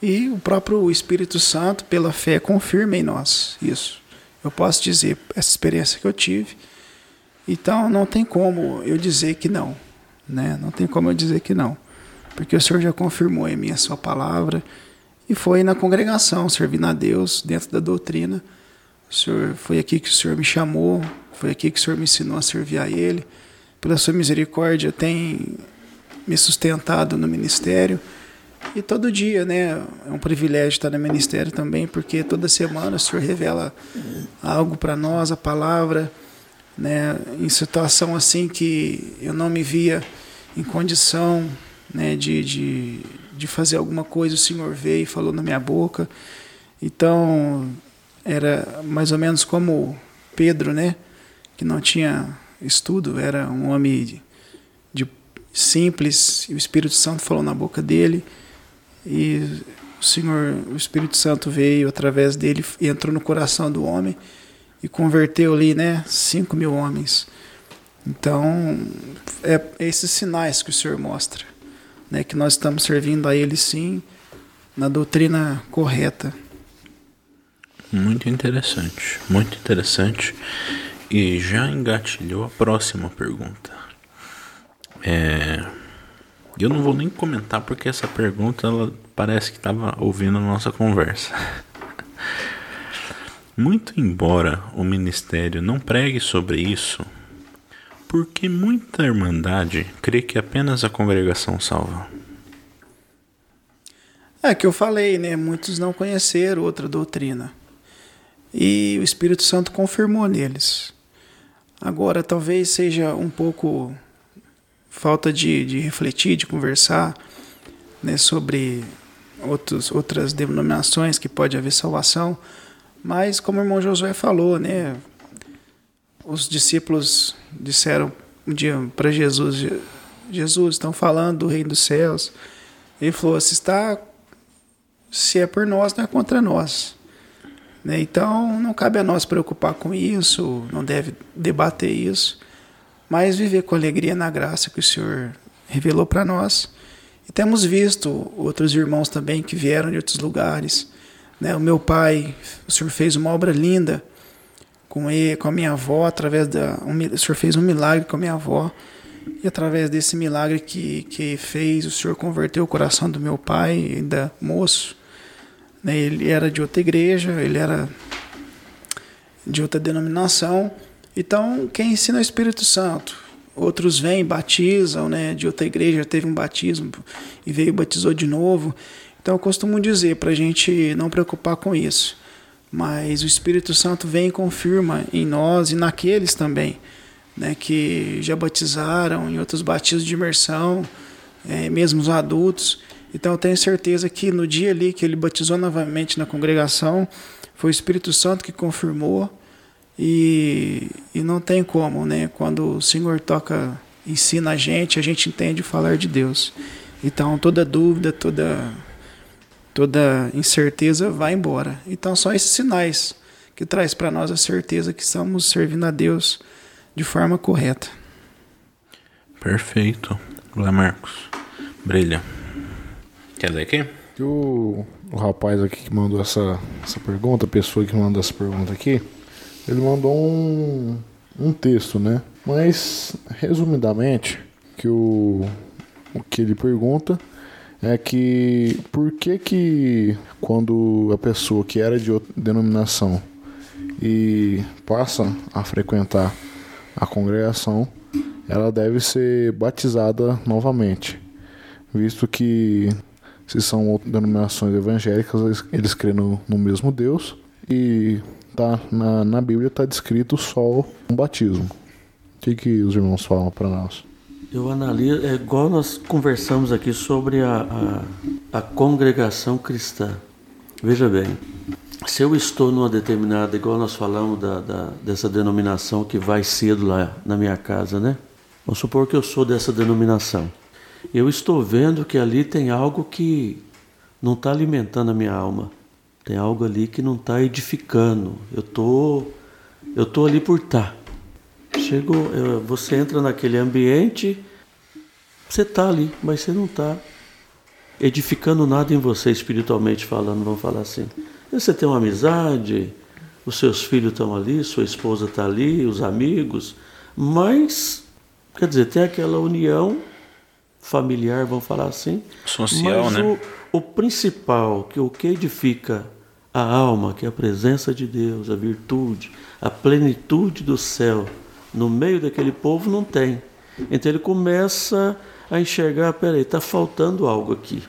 E o próprio Espírito Santo, pela fé, confirma em nós isso. Eu posso dizer, essa experiência que eu tive. Então não tem como eu dizer que não. Né? Não tem como eu dizer que não. Porque o Senhor já confirmou em mim a sua palavra. E foi na congregação, servindo a Deus, dentro da doutrina. O Senhor, foi aqui que o Senhor me chamou, foi aqui que o Senhor me ensinou a servir a Ele. Pela sua misericórdia, tem me sustentado no ministério. E todo dia, né? É um privilégio estar no ministério também, porque toda semana o Senhor revela algo para nós, a palavra, né? Em situação assim que eu não me via em condição, né? De, de, de fazer alguma coisa, o Senhor veio e falou na minha boca. Então, era mais ou menos como Pedro, né? Que não tinha estudo, era um homem de, de simples, e o Espírito Santo falou na boca dele. E o Senhor, o Espírito Santo veio através dele e entrou no coração do homem e converteu ali, né, cinco mil homens. Então, é, é esses sinais que o Senhor mostra, né, que nós estamos servindo a Ele sim, na doutrina correta. Muito interessante, muito interessante. E já engatilhou a próxima pergunta. É eu não vou nem comentar porque essa pergunta ela parece que estava ouvindo a nossa conversa. [laughs] Muito embora o ministério não pregue sobre isso, porque muita irmandade crê que apenas a congregação salva. É que eu falei, né? Muitos não conheceram outra doutrina. E o Espírito Santo confirmou neles. Agora, talvez seja um pouco falta de, de refletir, de conversar né, sobre outros, outras denominações que pode haver salvação. Mas, como o irmão Josué falou, né, os discípulos disseram um dia para Jesus: Jesus, estão falando do reino dos céus. Ele falou: se está, se é por nós, não é contra nós. Né? Então, não cabe a nós preocupar com isso, não deve debater isso mas viver com alegria na graça que o Senhor revelou para nós. E temos visto outros irmãos também que vieram de outros lugares. Né? O meu pai, o Senhor fez uma obra linda com ele, com a minha avó, através da, um, o Senhor fez um milagre com a minha avó. E através desse milagre que, que fez, o Senhor converteu o coração do meu pai, ainda moço. Né? Ele era de outra igreja, ele era de outra denominação então, quem ensina é o Espírito Santo. Outros vêm, batizam, né? De outra igreja teve um batismo e veio e batizou de novo. Então, eu costumo dizer para a gente não preocupar com isso. Mas o Espírito Santo vem e confirma em nós e naqueles também, né? Que já batizaram em outros batismos de imersão, é, mesmo os adultos. Então, eu tenho certeza que no dia ali que ele batizou novamente na congregação, foi o Espírito Santo que confirmou e, e não tem como, né? Quando o Senhor toca, ensina a gente, a gente entende falar de Deus. Então toda dúvida, toda toda incerteza vai embora. Então são esses sinais que traz para nós a certeza que estamos servindo a Deus de forma correta. Perfeito. Lá Marcos. Brilha. Quer ler aqui? O, o rapaz aqui que mandou essa, essa pergunta, a pessoa que mandou essa pergunta aqui, ele mandou um, um texto, né? Mas, resumidamente, que o, o que ele pergunta é que por que que quando a pessoa que era de outra denominação e passa a frequentar a congregação, ela deve ser batizada novamente, visto que se são denominações evangélicas, eles creem no, no mesmo Deus e tá na, na Bíblia está descrito só um batismo. O que, que os irmãos falam para nós? Eu analiso, é igual nós conversamos aqui sobre a, a, a congregação cristã. Veja bem, se eu estou numa determinada, igual nós falamos da, da, dessa denominação que vai cedo lá na minha casa, né? Vamos supor que eu sou dessa denominação. Eu estou vendo que ali tem algo que não está alimentando a minha alma. Tem algo ali que não está edificando. Eu tô, eu tô ali por estar. Tá. chegou, você entra naquele ambiente, você está ali, mas você não está edificando nada em você espiritualmente falando, vamos falar assim. Você tem uma amizade, os seus filhos estão ali, sua esposa está ali, os amigos, mas, quer dizer, tem aquela união familiar, vamos falar assim. Social, mas né? O, o principal, que o que edifica a alma, que é a presença de Deus, a virtude, a plenitude do céu, no meio daquele povo não tem. Então ele começa a enxergar, peraí, está faltando algo aqui.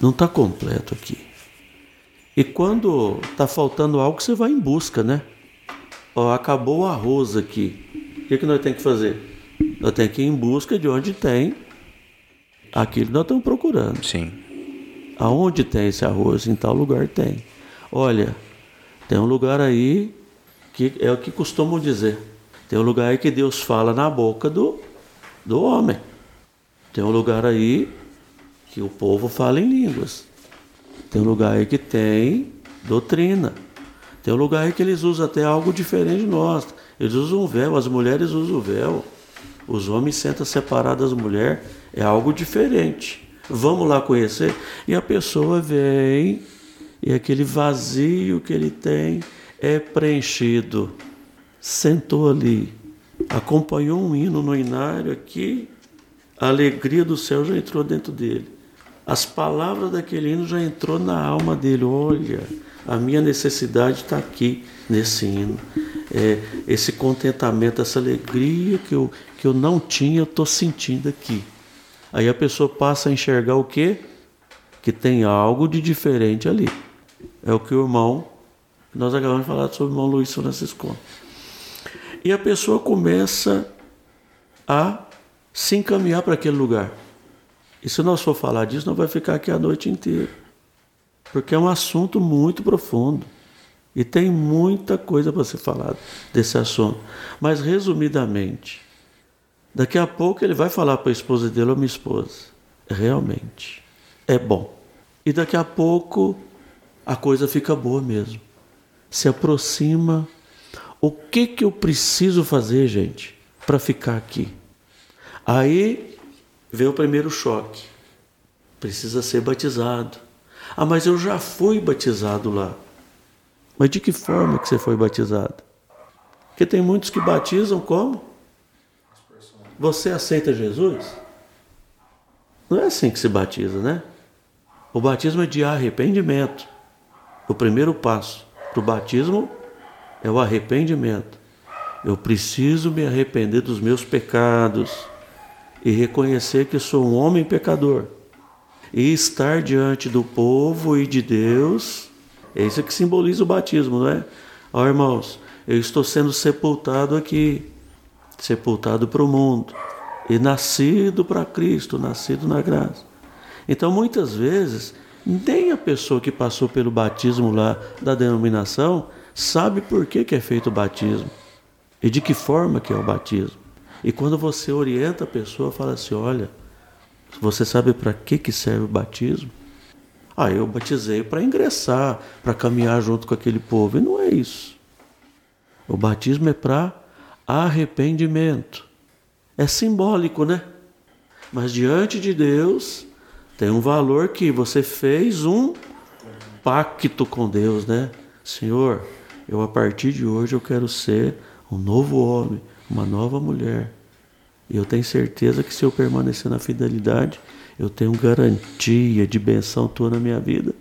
Não está completo aqui. E quando está faltando algo, você vai em busca, né? Ó, acabou o arroz aqui. O que, que nós temos que fazer? Nós temos que ir em busca de onde tem aquilo que nós estamos procurando. Sim. Aonde tem esse arroz? Em tal lugar tem. Olha, tem um lugar aí que é o que costumam dizer. Tem um lugar aí que Deus fala na boca do, do homem. Tem um lugar aí que o povo fala em línguas. Tem um lugar aí que tem doutrina. Tem um lugar aí que eles usam até algo diferente de nós. Eles usam o véu, as mulheres usam o véu. Os homens sentam separados das mulheres. É algo diferente. Vamos lá conhecer. E a pessoa vem e aquele vazio que ele tem é preenchido. Sentou ali, acompanhou um hino no inário aqui, a alegria do céu já entrou dentro dele. As palavras daquele hino já entrou na alma dele. Olha, a minha necessidade está aqui nesse hino. É, esse contentamento, essa alegria que eu, que eu não tinha, eu estou sentindo aqui. Aí a pessoa passa a enxergar o quê? Que tem algo de diferente ali. É o que o irmão, nós acabamos de falar sobre o irmão Luiz Francisco. E a pessoa começa a se encaminhar para aquele lugar. E se nós for falar disso, não vai ficar aqui a noite inteira. Porque é um assunto muito profundo. E tem muita coisa para ser falada desse assunto. Mas, resumidamente, daqui a pouco ele vai falar para a esposa dele ou minha esposa. Realmente, é bom. E daqui a pouco a coisa fica boa mesmo. Se aproxima. O que, que eu preciso fazer, gente, para ficar aqui? Aí vem o primeiro choque. Precisa ser batizado. Ah, mas eu já fui batizado lá. Mas de que forma que você foi batizado? Porque tem muitos que batizam como? Você aceita Jesus? Não é assim que se batiza, né? O batismo é de arrependimento. O primeiro passo para o batismo é o arrependimento. Eu preciso me arrepender dos meus pecados e reconhecer que sou um homem pecador. E estar diante do povo e de Deus, é isso que simboliza o batismo, não é? Ó irmãos, eu estou sendo sepultado aqui, sepultado para o mundo, e nascido para Cristo, nascido na graça. Então muitas vezes nem a pessoa que passou pelo batismo lá da denominação sabe por que, que é feito o batismo e de que forma que é o batismo. E quando você orienta a pessoa, fala assim: olha, você sabe para que, que serve o batismo? Ah, eu batizei para ingressar, para caminhar junto com aquele povo. E não é isso. O batismo é para arrependimento. É simbólico, né? Mas diante de Deus, tem um valor que você fez um pacto com Deus, né? Senhor, eu a partir de hoje eu quero ser um novo homem, uma nova mulher. E eu tenho certeza que se eu permanecer na fidelidade, eu tenho garantia de benção tua na minha vida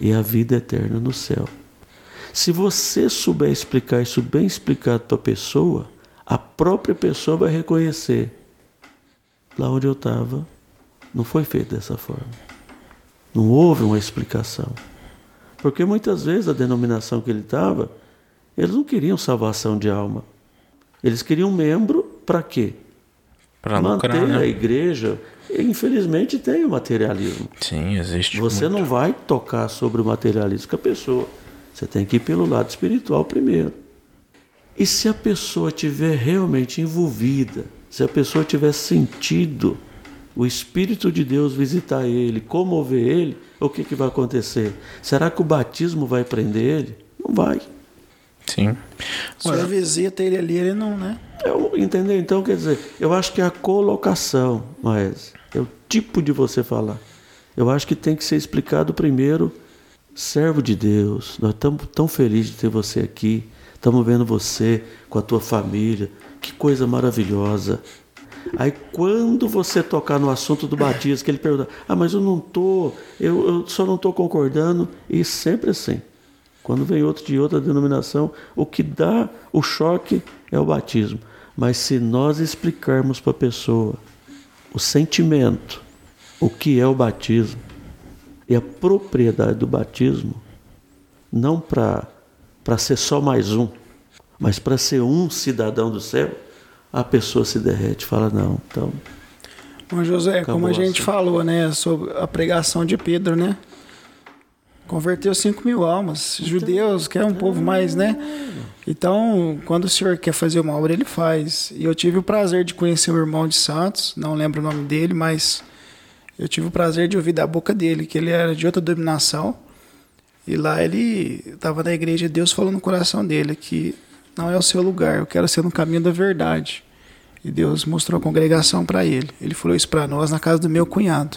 e a vida eterna no céu. Se você souber explicar isso bem explicado para a pessoa, a própria pessoa vai reconhecer lá onde eu estava não foi feito dessa forma. Não houve uma explicação. Porque muitas vezes a denominação que ele estava, eles não queriam salvação de alma. Eles queriam membro para quê? Para Manter lucrar, né? a igreja. Infelizmente tem o materialismo. Sim, existe. Você muito. não vai tocar sobre o materialismo com a pessoa. Você tem que ir pelo lado espiritual primeiro. E se a pessoa tiver realmente envolvida, se a pessoa tiver sentido o Espírito de Deus visitar ele, comover ele, o que, que vai acontecer? Será que o batismo vai prender ele? Não vai. Sim. Senhor visita ele ali, ele não, né? Eu, entendeu? Então, quer dizer, eu acho que é a colocação, mas é o tipo de você falar. Eu acho que tem que ser explicado primeiro, servo de Deus, nós estamos tão felizes de ter você aqui, estamos vendo você com a tua família, que coisa maravilhosa. Aí quando você tocar no assunto do batismo, que ele pergunta, ah, mas eu não tô, eu, eu só não estou concordando, e sempre assim. Quando vem outro de outra denominação, o que dá o choque é o batismo. Mas se nós explicarmos para a pessoa o sentimento, o que é o batismo e a propriedade do batismo, não para ser só mais um, mas para ser um cidadão do céu, a pessoa se derrete, fala não, então. Bom, José, como a gente assim. falou, né, sobre a pregação de Pedro, né? Converteu 5 mil almas. Então, Judeus, que é um povo mais, né? Então, quando o senhor quer fazer uma obra, ele faz. E eu tive o prazer de conhecer o irmão de Santos, não lembro o nome dele, mas eu tive o prazer de ouvir da boca dele que ele era de outra dominação. E lá ele estava na igreja, Deus falou no coração dele que não é o seu lugar, eu quero ser no caminho da verdade. E Deus mostrou a congregação para ele. Ele falou isso para nós na casa do meu cunhado.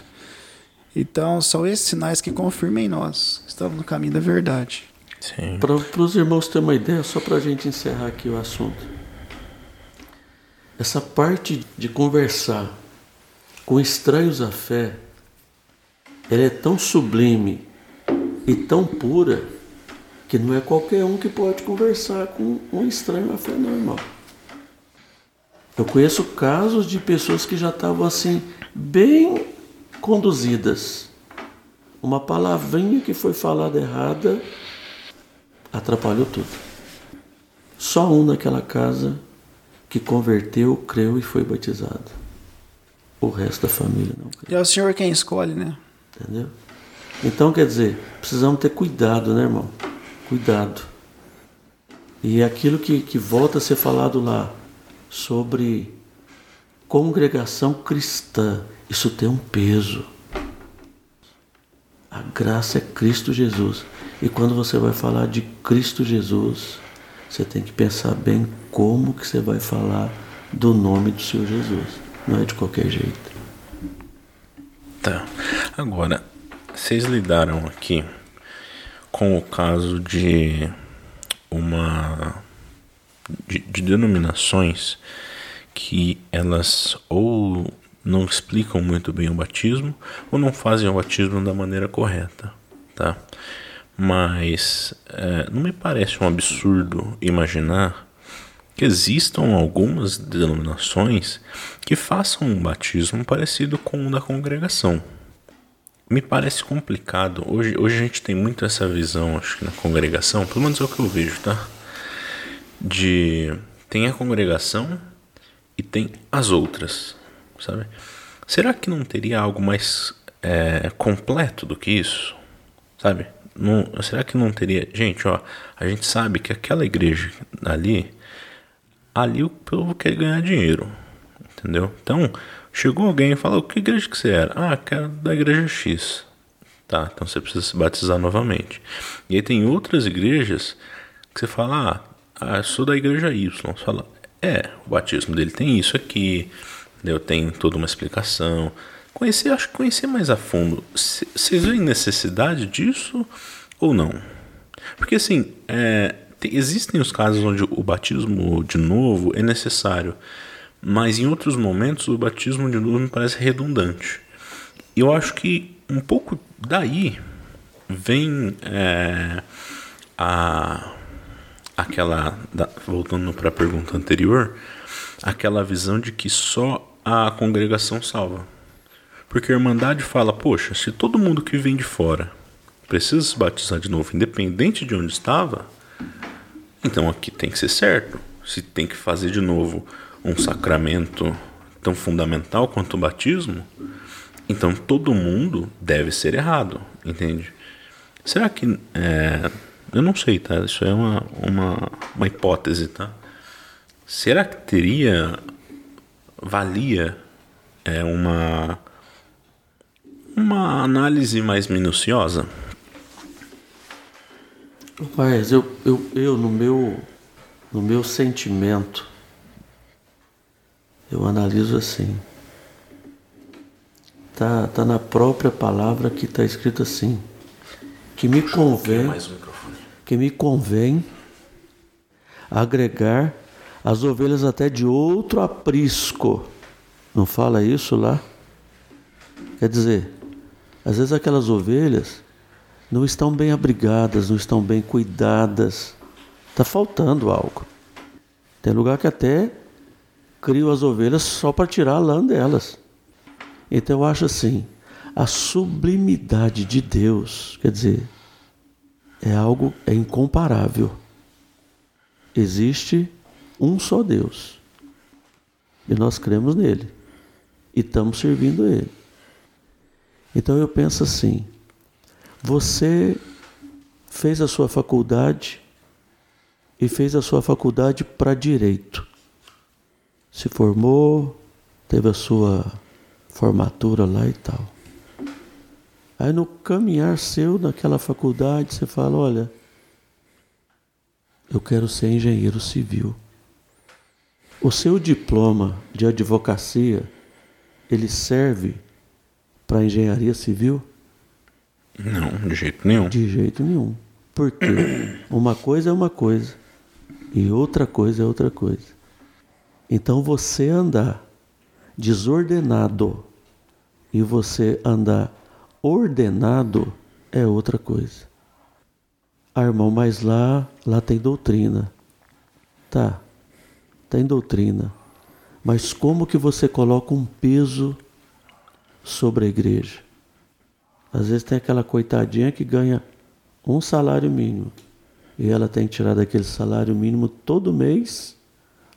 Então, são esses sinais que confirmam em nós que estamos no caminho da verdade. Para os irmãos terem uma ideia, só para a gente encerrar aqui o assunto. Essa parte de conversar com estranhos à fé, ela é tão sublime e tão pura que não é qualquer um que pode conversar com um estranho à fé normal. Eu conheço casos de pessoas que já estavam assim, bem conduzidas. Uma palavrinha que foi falada errada atrapalhou tudo. Só um naquela casa que converteu, creu e foi batizado. O resto da família não creu. E é o Senhor quem escolhe, né? Entendeu? Então, quer dizer, precisamos ter cuidado, né, irmão? Cuidado. E é aquilo que, que volta a ser falado lá sobre congregação cristã isso tem um peso. A graça é Cristo Jesus. E quando você vai falar de Cristo Jesus, você tem que pensar bem como que você vai falar do nome do Senhor Jesus. Não é de qualquer jeito. Tá. Agora, vocês lidaram aqui com o caso de uma de, de denominações que elas ou não explicam muito bem o batismo ou não fazem o batismo da maneira correta, tá? Mas é, não me parece um absurdo imaginar que existam algumas denominações que façam um batismo parecido com o da congregação. Me parece complicado. Hoje, hoje a gente tem muito essa visão, acho que na congregação, pelo menos é o que eu vejo, tá? De tem a congregação e tem as outras sabe? Será que não teria algo mais é, completo do que isso, sabe? Não, será que não teria? Gente, ó, a gente sabe que aquela igreja ali, ali o povo quer ganhar dinheiro, entendeu? Então chegou alguém e falou: que igreja que você era? Ah, que era da igreja X. Tá, então você precisa se batizar novamente. E aí tem outras igrejas que você fala: ah, ah sou da igreja Y. Você fala: é, o batismo dele tem isso aqui eu tenho toda uma explicação. Conhecer, acho que conhecer mais a fundo. Vocês veem necessidade disso ou não? Porque assim, é, tem, existem os casos onde o batismo de novo é necessário, mas em outros momentos o batismo de novo me parece redundante. Eu acho que um pouco daí vem é, a aquela da, voltando para a pergunta anterior aquela visão de que só a congregação salva. Porque a Irmandade fala: poxa, se todo mundo que vem de fora precisa se batizar de novo, independente de onde estava, então aqui tem que ser certo. Se tem que fazer de novo um sacramento tão fundamental quanto o batismo, então todo mundo deve ser errado, entende? Será que. É, eu não sei, tá? Isso é uma, uma, uma hipótese, tá? Será que teria valia é, uma uma análise mais minuciosa? Mas eu, eu, eu no meu no meu sentimento eu analiso assim. Tá, tá na própria palavra que está escrito assim. Que me convém que me convém agregar as ovelhas até de outro aprisco. Não fala isso lá? Quer dizer, às vezes aquelas ovelhas não estão bem abrigadas, não estão bem cuidadas. Está faltando algo. Tem lugar que até criam as ovelhas só para tirar a lã delas. Então eu acho assim, a sublimidade de Deus, quer dizer, é algo é incomparável. Existe um só Deus. E nós cremos nele. E estamos servindo ele. Então eu penso assim: você fez a sua faculdade e fez a sua faculdade para direito. Se formou, teve a sua formatura lá e tal. Aí no caminhar seu naquela faculdade, você fala: olha, eu quero ser engenheiro civil. O seu diploma de advocacia, ele serve para engenharia civil? Não, de jeito nenhum. De jeito nenhum. Porque uma coisa é uma coisa e outra coisa é outra coisa. Então você andar desordenado e você andar ordenado é outra coisa. Ah, irmão, mas lá, lá tem doutrina. Tá, tem doutrina. Mas como que você coloca um peso sobre a igreja? Às vezes tem aquela coitadinha que ganha um salário mínimo. E ela tem que tirar daquele salário mínimo todo mês,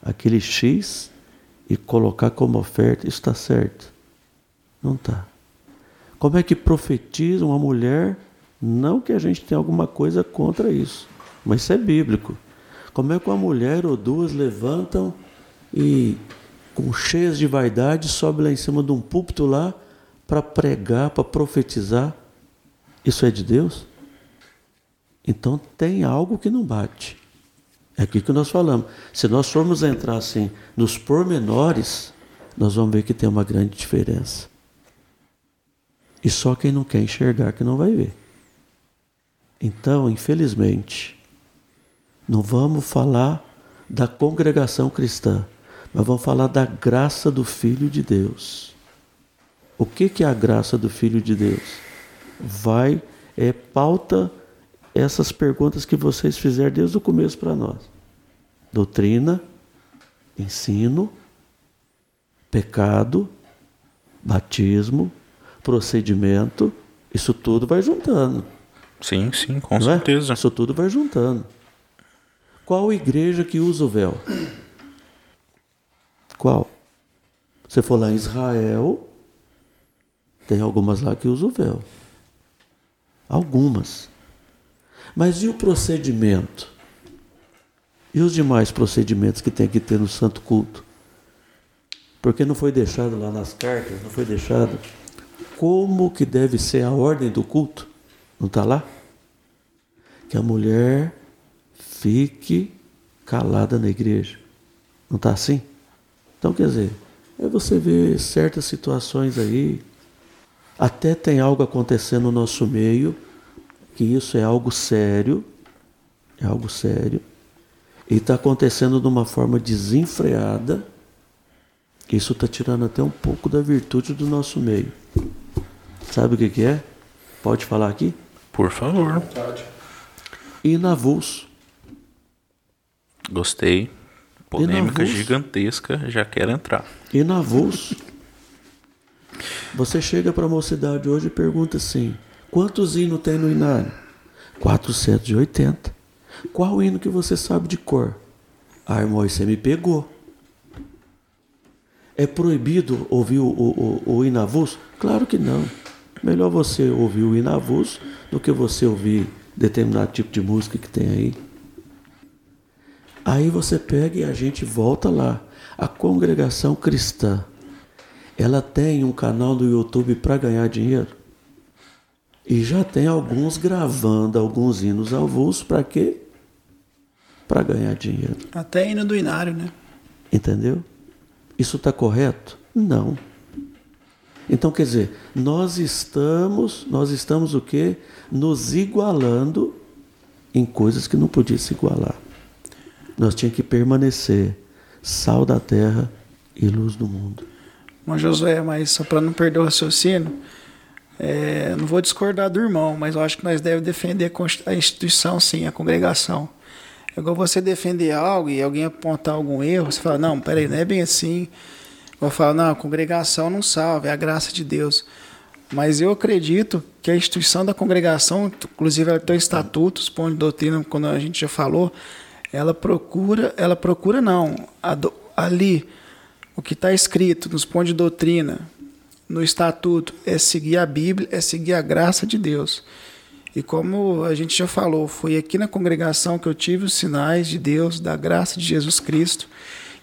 aquele X, e colocar como oferta. Isso está certo? Não está. Como é que profetiza uma mulher? Não que a gente tenha alguma coisa contra isso, mas isso é bíblico. Como é que uma mulher ou duas levantam e, com cheias de vaidade, sobe lá em cima de um púlpito lá para pregar, para profetizar? Isso é de Deus? Então tem algo que não bate. É aqui que nós falamos. Se nós formos entrar assim nos pormenores, nós vamos ver que tem uma grande diferença. E só quem não quer enxergar que não vai ver. Então, infelizmente, não vamos falar da congregação cristã, mas vamos falar da graça do Filho de Deus. O que, que é a graça do Filho de Deus? Vai, é pauta essas perguntas que vocês fizeram desde o começo para nós: doutrina, ensino, pecado, batismo, procedimento, isso tudo vai juntando. Sim, sim, com não certeza. É? Isso tudo vai juntando. Qual igreja que usa o véu? Qual? Você for lá em Israel, tem algumas lá que usam o véu. Algumas. Mas e o procedimento? E os demais procedimentos que tem que ter no santo culto? Porque não foi deixado lá nas cartas, não foi deixado como que deve ser a ordem do culto. Não está lá? Que a mulher fique calada na igreja. Não está assim? Então, quer dizer, é você ver certas situações aí, até tem algo acontecendo no nosso meio, que isso é algo sério, é algo sério, e está acontecendo de uma forma desenfreada, que isso está tirando até um pouco da virtude do nosso meio. Sabe o que, que é? Pode falar aqui? Por favor. Inavulso. Gostei. Polêmica Inavulso. gigantesca, já quero entrar. Inavulso. Você chega para a mocidade hoje e pergunta assim: quantos hinos tem no inário? 480. Qual hino que você sabe de cor? Ah, irmão, você me pegou. É proibido ouvir o, o, o, o? Claro que não. Melhor você ouvir o hino avulso do que você ouvir determinado tipo de música que tem aí. Aí você pega e a gente volta lá. A congregação cristã, ela tem um canal no YouTube para ganhar dinheiro? E já tem alguns gravando alguns hinos avulsos para quê? Para ganhar dinheiro. Até hino do inário, né? Entendeu? Isso está correto? Não. Então, quer dizer, nós estamos, nós estamos o quê? Nos igualando em coisas que não podia se igualar. Nós tínhamos que permanecer sal da terra e luz do mundo. Mas Josué, mas só para não perder o raciocínio, é, não vou discordar do irmão, mas eu acho que nós devemos defender a instituição, sim, a congregação. É igual você defender algo e alguém apontar algum erro, você fala, não, peraí, não é bem assim. Eu falo, não, a congregação não salva, é a graça de Deus. Mas eu acredito que a instituição da congregação, inclusive ela tem estatutos, ponto de doutrina, quando a gente já falou, ela procura, ela procura não, ali, o que está escrito nos pontos de doutrina, no estatuto, é seguir a Bíblia, é seguir a graça de Deus. E como a gente já falou, foi aqui na congregação que eu tive os sinais de Deus, da graça de Jesus Cristo.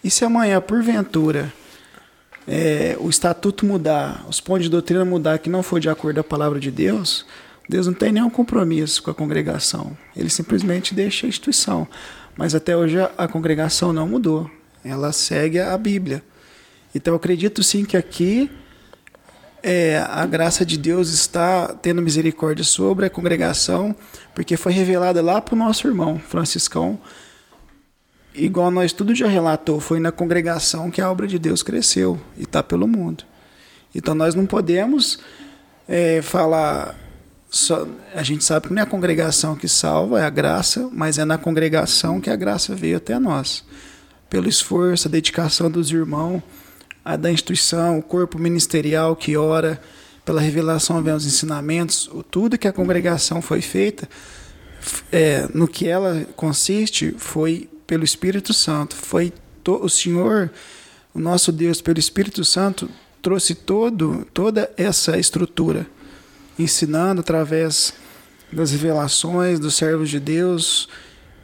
E se amanhã, porventura, é, o estatuto mudar, os pontos de doutrina mudar, que não for de acordo com a palavra de Deus, Deus não tem nenhum compromisso com a congregação. Ele simplesmente deixa a instituição. Mas até hoje a congregação não mudou. Ela segue a Bíblia. Então eu acredito sim que aqui é, a graça de Deus está tendo misericórdia sobre a congregação, porque foi revelada lá para o nosso irmão Franciscão. Igual nós tudo já relatou, foi na congregação que a obra de Deus cresceu e está pelo mundo. Então nós não podemos é, falar só, a gente sabe que não é a congregação que salva, é a graça, mas é na congregação que a graça veio até nós. Pelo esforço, a dedicação dos irmãos, a da instituição, o corpo ministerial que ora, pela revelação vem os ensinamentos, tudo que a congregação foi feita, é, no que ela consiste, foi pelo Espírito Santo. Foi to, o Senhor, o nosso Deus, pelo Espírito Santo, trouxe todo, toda essa estrutura ensinando através das revelações dos servos de Deus,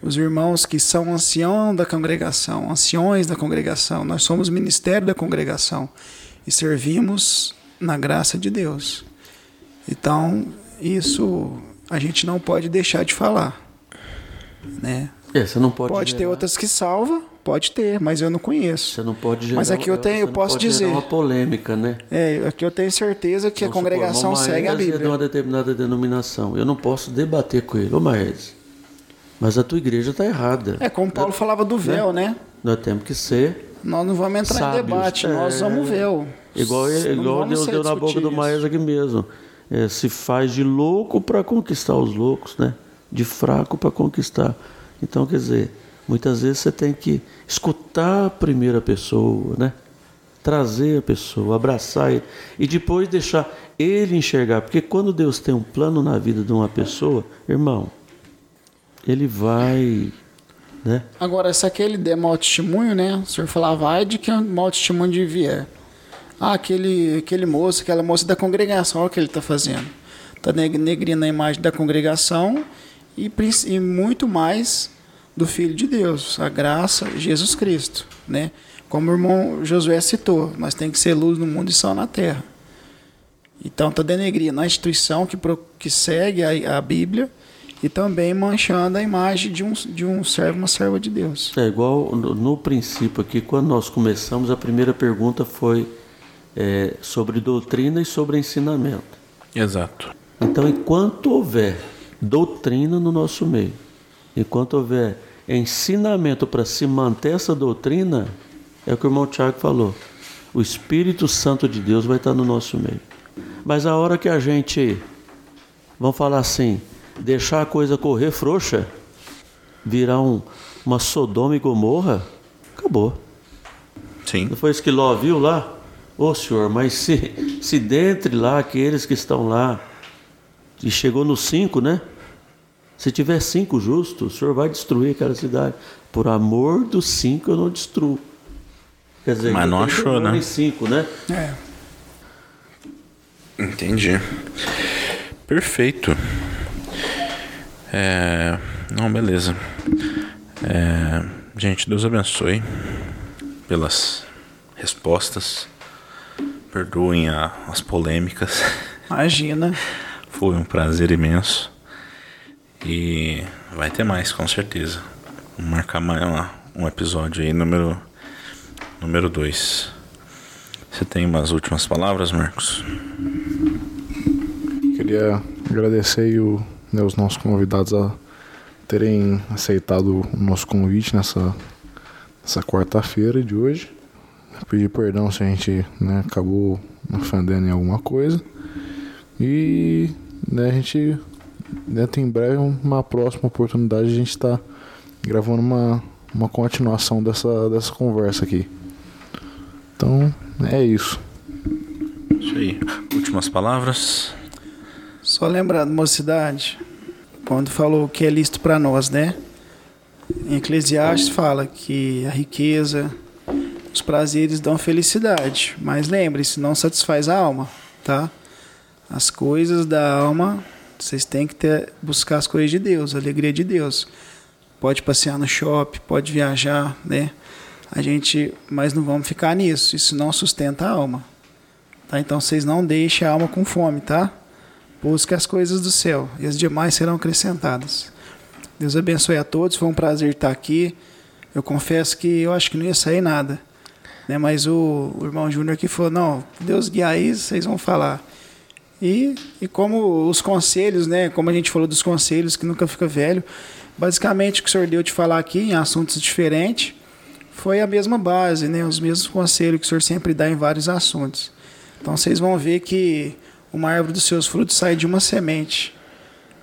os irmãos que são anciãos da congregação, anciões da congregação. Nós somos ministério da congregação e servimos na graça de Deus. Então, isso a gente não pode deixar de falar, né? É, você não pode. Pode gerar... ter outras que salva, Pode ter, mas eu não conheço. Você não pode gerar, Mas aqui eu tenho, eu posso dizer. uma polêmica, né? É, aqui eu tenho certeza que Vamos a congregação supor, segue a Bíblia. É de uma determinada denominação. Eu não posso debater com ele, ô Maes. Mas a tua igreja está errada. É, como Paulo falava do véu, né? né? Nós temos que ser. Nós não vamos entrar sábios. em debate, é... nós vamos véu. Igual, igual Deus deu na boca do Maes aqui mesmo. É, se faz de louco para conquistar os loucos, né? De fraco para conquistar. Então, quer dizer, Muitas vezes você tem que escutar a primeira pessoa, né? Trazer a pessoa, abraçar ele e depois deixar ele enxergar. Porque quando Deus tem um plano na vida de uma pessoa, irmão, ele vai. Né? Agora, se aquele der mau testemunho, né? O senhor falava, vai de que mau testemunho de vier. Ah, aquele, aquele moço, aquela moça da congregação, olha o que ele está fazendo. Está negrindo a imagem da congregação e, e muito mais do Filho de Deus, a graça, Jesus Cristo, né? Como o irmão Josué citou, nós tem que ser luz no mundo e sal na terra. Então está denegrindo a instituição que, que segue a, a Bíblia e também manchando a imagem de um, de um servo, uma serva de Deus. É igual no, no princípio aqui, quando nós começamos, a primeira pergunta foi é, sobre doutrina e sobre ensinamento. Exato. Então, enquanto houver doutrina no nosso meio, Enquanto houver ensinamento para se manter essa doutrina, é o que o irmão Tiago falou. O Espírito Santo de Deus vai estar no nosso meio. Mas a hora que a gente, vamos falar assim, deixar a coisa correr frouxa, virar um, uma Sodoma e Gomorra, acabou. Sim. Não foi isso que Ló viu lá? Ô oh, senhor, mas se, se dentre lá aqueles que estão lá, e chegou nos cinco, né? Se tiver cinco justos, o senhor vai destruir aquela cidade. Por amor dos cinco eu não destruo. Quer dizer, Mas não achou, né? cinco, né? É. Entendi. Perfeito. É... Não, beleza. É... Gente, Deus abençoe pelas respostas. Perdoem a... as polêmicas. Imagina. Foi um prazer imenso. E vai ter mais, com certeza. Vamos marcar mais uma, um episódio aí, número número 2. Você tem umas últimas palavras, Marcos? Queria agradecer o, né, os nossos convidados a terem aceitado o nosso convite nessa, nessa quarta-feira de hoje. Pedir perdão se a gente né, acabou ofendendo em alguma coisa. E né, a gente né, tem em breve uma próxima oportunidade a gente está gravando uma, uma continuação dessa, dessa conversa aqui. Então é isso. Isso aí. Últimas palavras. Só lembrando, mocidade, quando falou que é lícito para nós, né? Em Eclesiastes fala que a riqueza, os prazeres dão felicidade, mas lembre-se, não satisfaz a alma, tá? As coisas da alma, vocês têm que ter, buscar as coisas de Deus, a alegria de Deus. Pode passear no shopping, pode viajar, né? A gente, mas não vamos ficar nisso, isso não sustenta a alma. Tá? Então vocês não deixem a alma com fome, tá? Busque as coisas do céu e as demais serão acrescentadas. Deus abençoe a todos, foi um prazer estar aqui. Eu confesso que eu acho que não ia sair nada. Né? Mas o, o irmão Júnior aqui falou: não, Deus guiar isso, vocês vão falar. E, e como os conselhos, né? Como a gente falou dos conselhos, que nunca fica velho, basicamente o que o senhor deu de falar aqui em assuntos diferentes foi a mesma base, né? Os mesmos conselhos que o senhor sempre dá em vários assuntos. Então vocês vão ver que uma árvore dos seus frutos sai de uma semente.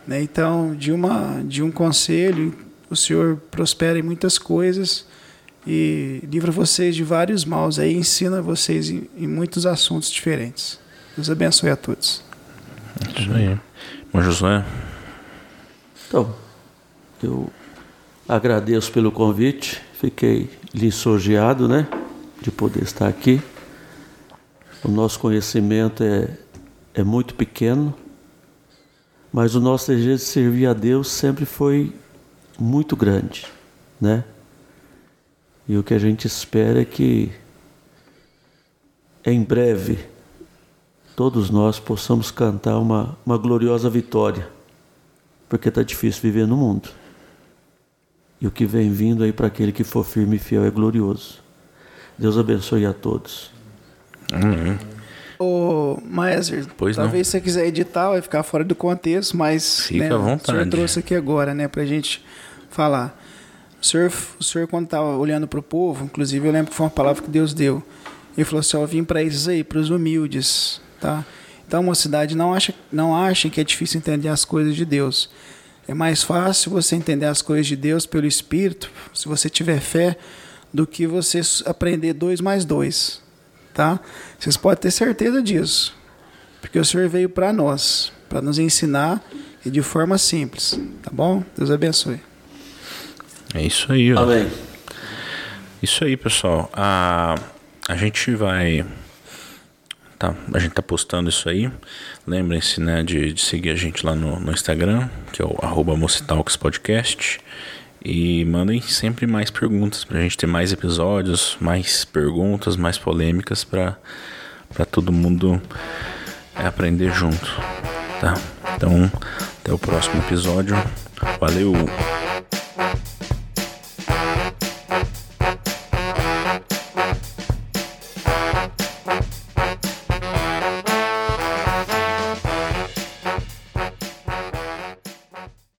Né? Então, de, uma, de um conselho, o Senhor prospera em muitas coisas e livra vocês de vários maus aí, ensina vocês em, em muitos assuntos diferentes. Deus abençoe a todos. Isso aí. Bom, Josué. Então, eu agradeço pelo convite, fiquei lisonjeado, né, de poder estar aqui. O nosso conhecimento é é muito pequeno, mas o nosso desejo de servir a Deus sempre foi muito grande, né? E o que a gente espera é que em breve todos nós possamos cantar uma, uma gloriosa vitória, porque está difícil viver no mundo. E o que vem vindo aí para aquele que for firme e fiel é glorioso. Deus abençoe a todos. Amém. Ô, Maeser, Pois talvez não. você quiser editar, vai ficar fora do contexto, mas Fica né, à o senhor vontade. trouxe aqui agora, né, pra gente falar. O senhor, o senhor quando estava olhando para o povo, inclusive eu lembro que foi uma palavra que Deus deu. Ele falou assim: eu vim para esses aí, para os humildes, tá? Então, mocidade, não acha, não achem que é difícil entender as coisas de Deus. É mais fácil você entender as coisas de Deus pelo Espírito, se você tiver fé, do que você aprender dois mais dois, tá? Vocês podem ter certeza disso, porque o Senhor veio para nós, para nos ensinar e de forma simples, tá bom? Deus abençoe. É isso aí, ó. Amém. Isso aí, pessoal. A, a gente vai. Tá, a gente tá postando isso aí. Lembrem-se, né, de, de seguir a gente lá no, no Instagram, que é o arroba Mocitalks Podcast. E mandem sempre mais perguntas pra gente ter mais episódios, mais perguntas, mais polêmicas pra, pra todo mundo aprender junto. Tá? Então, até o próximo episódio. Valeu!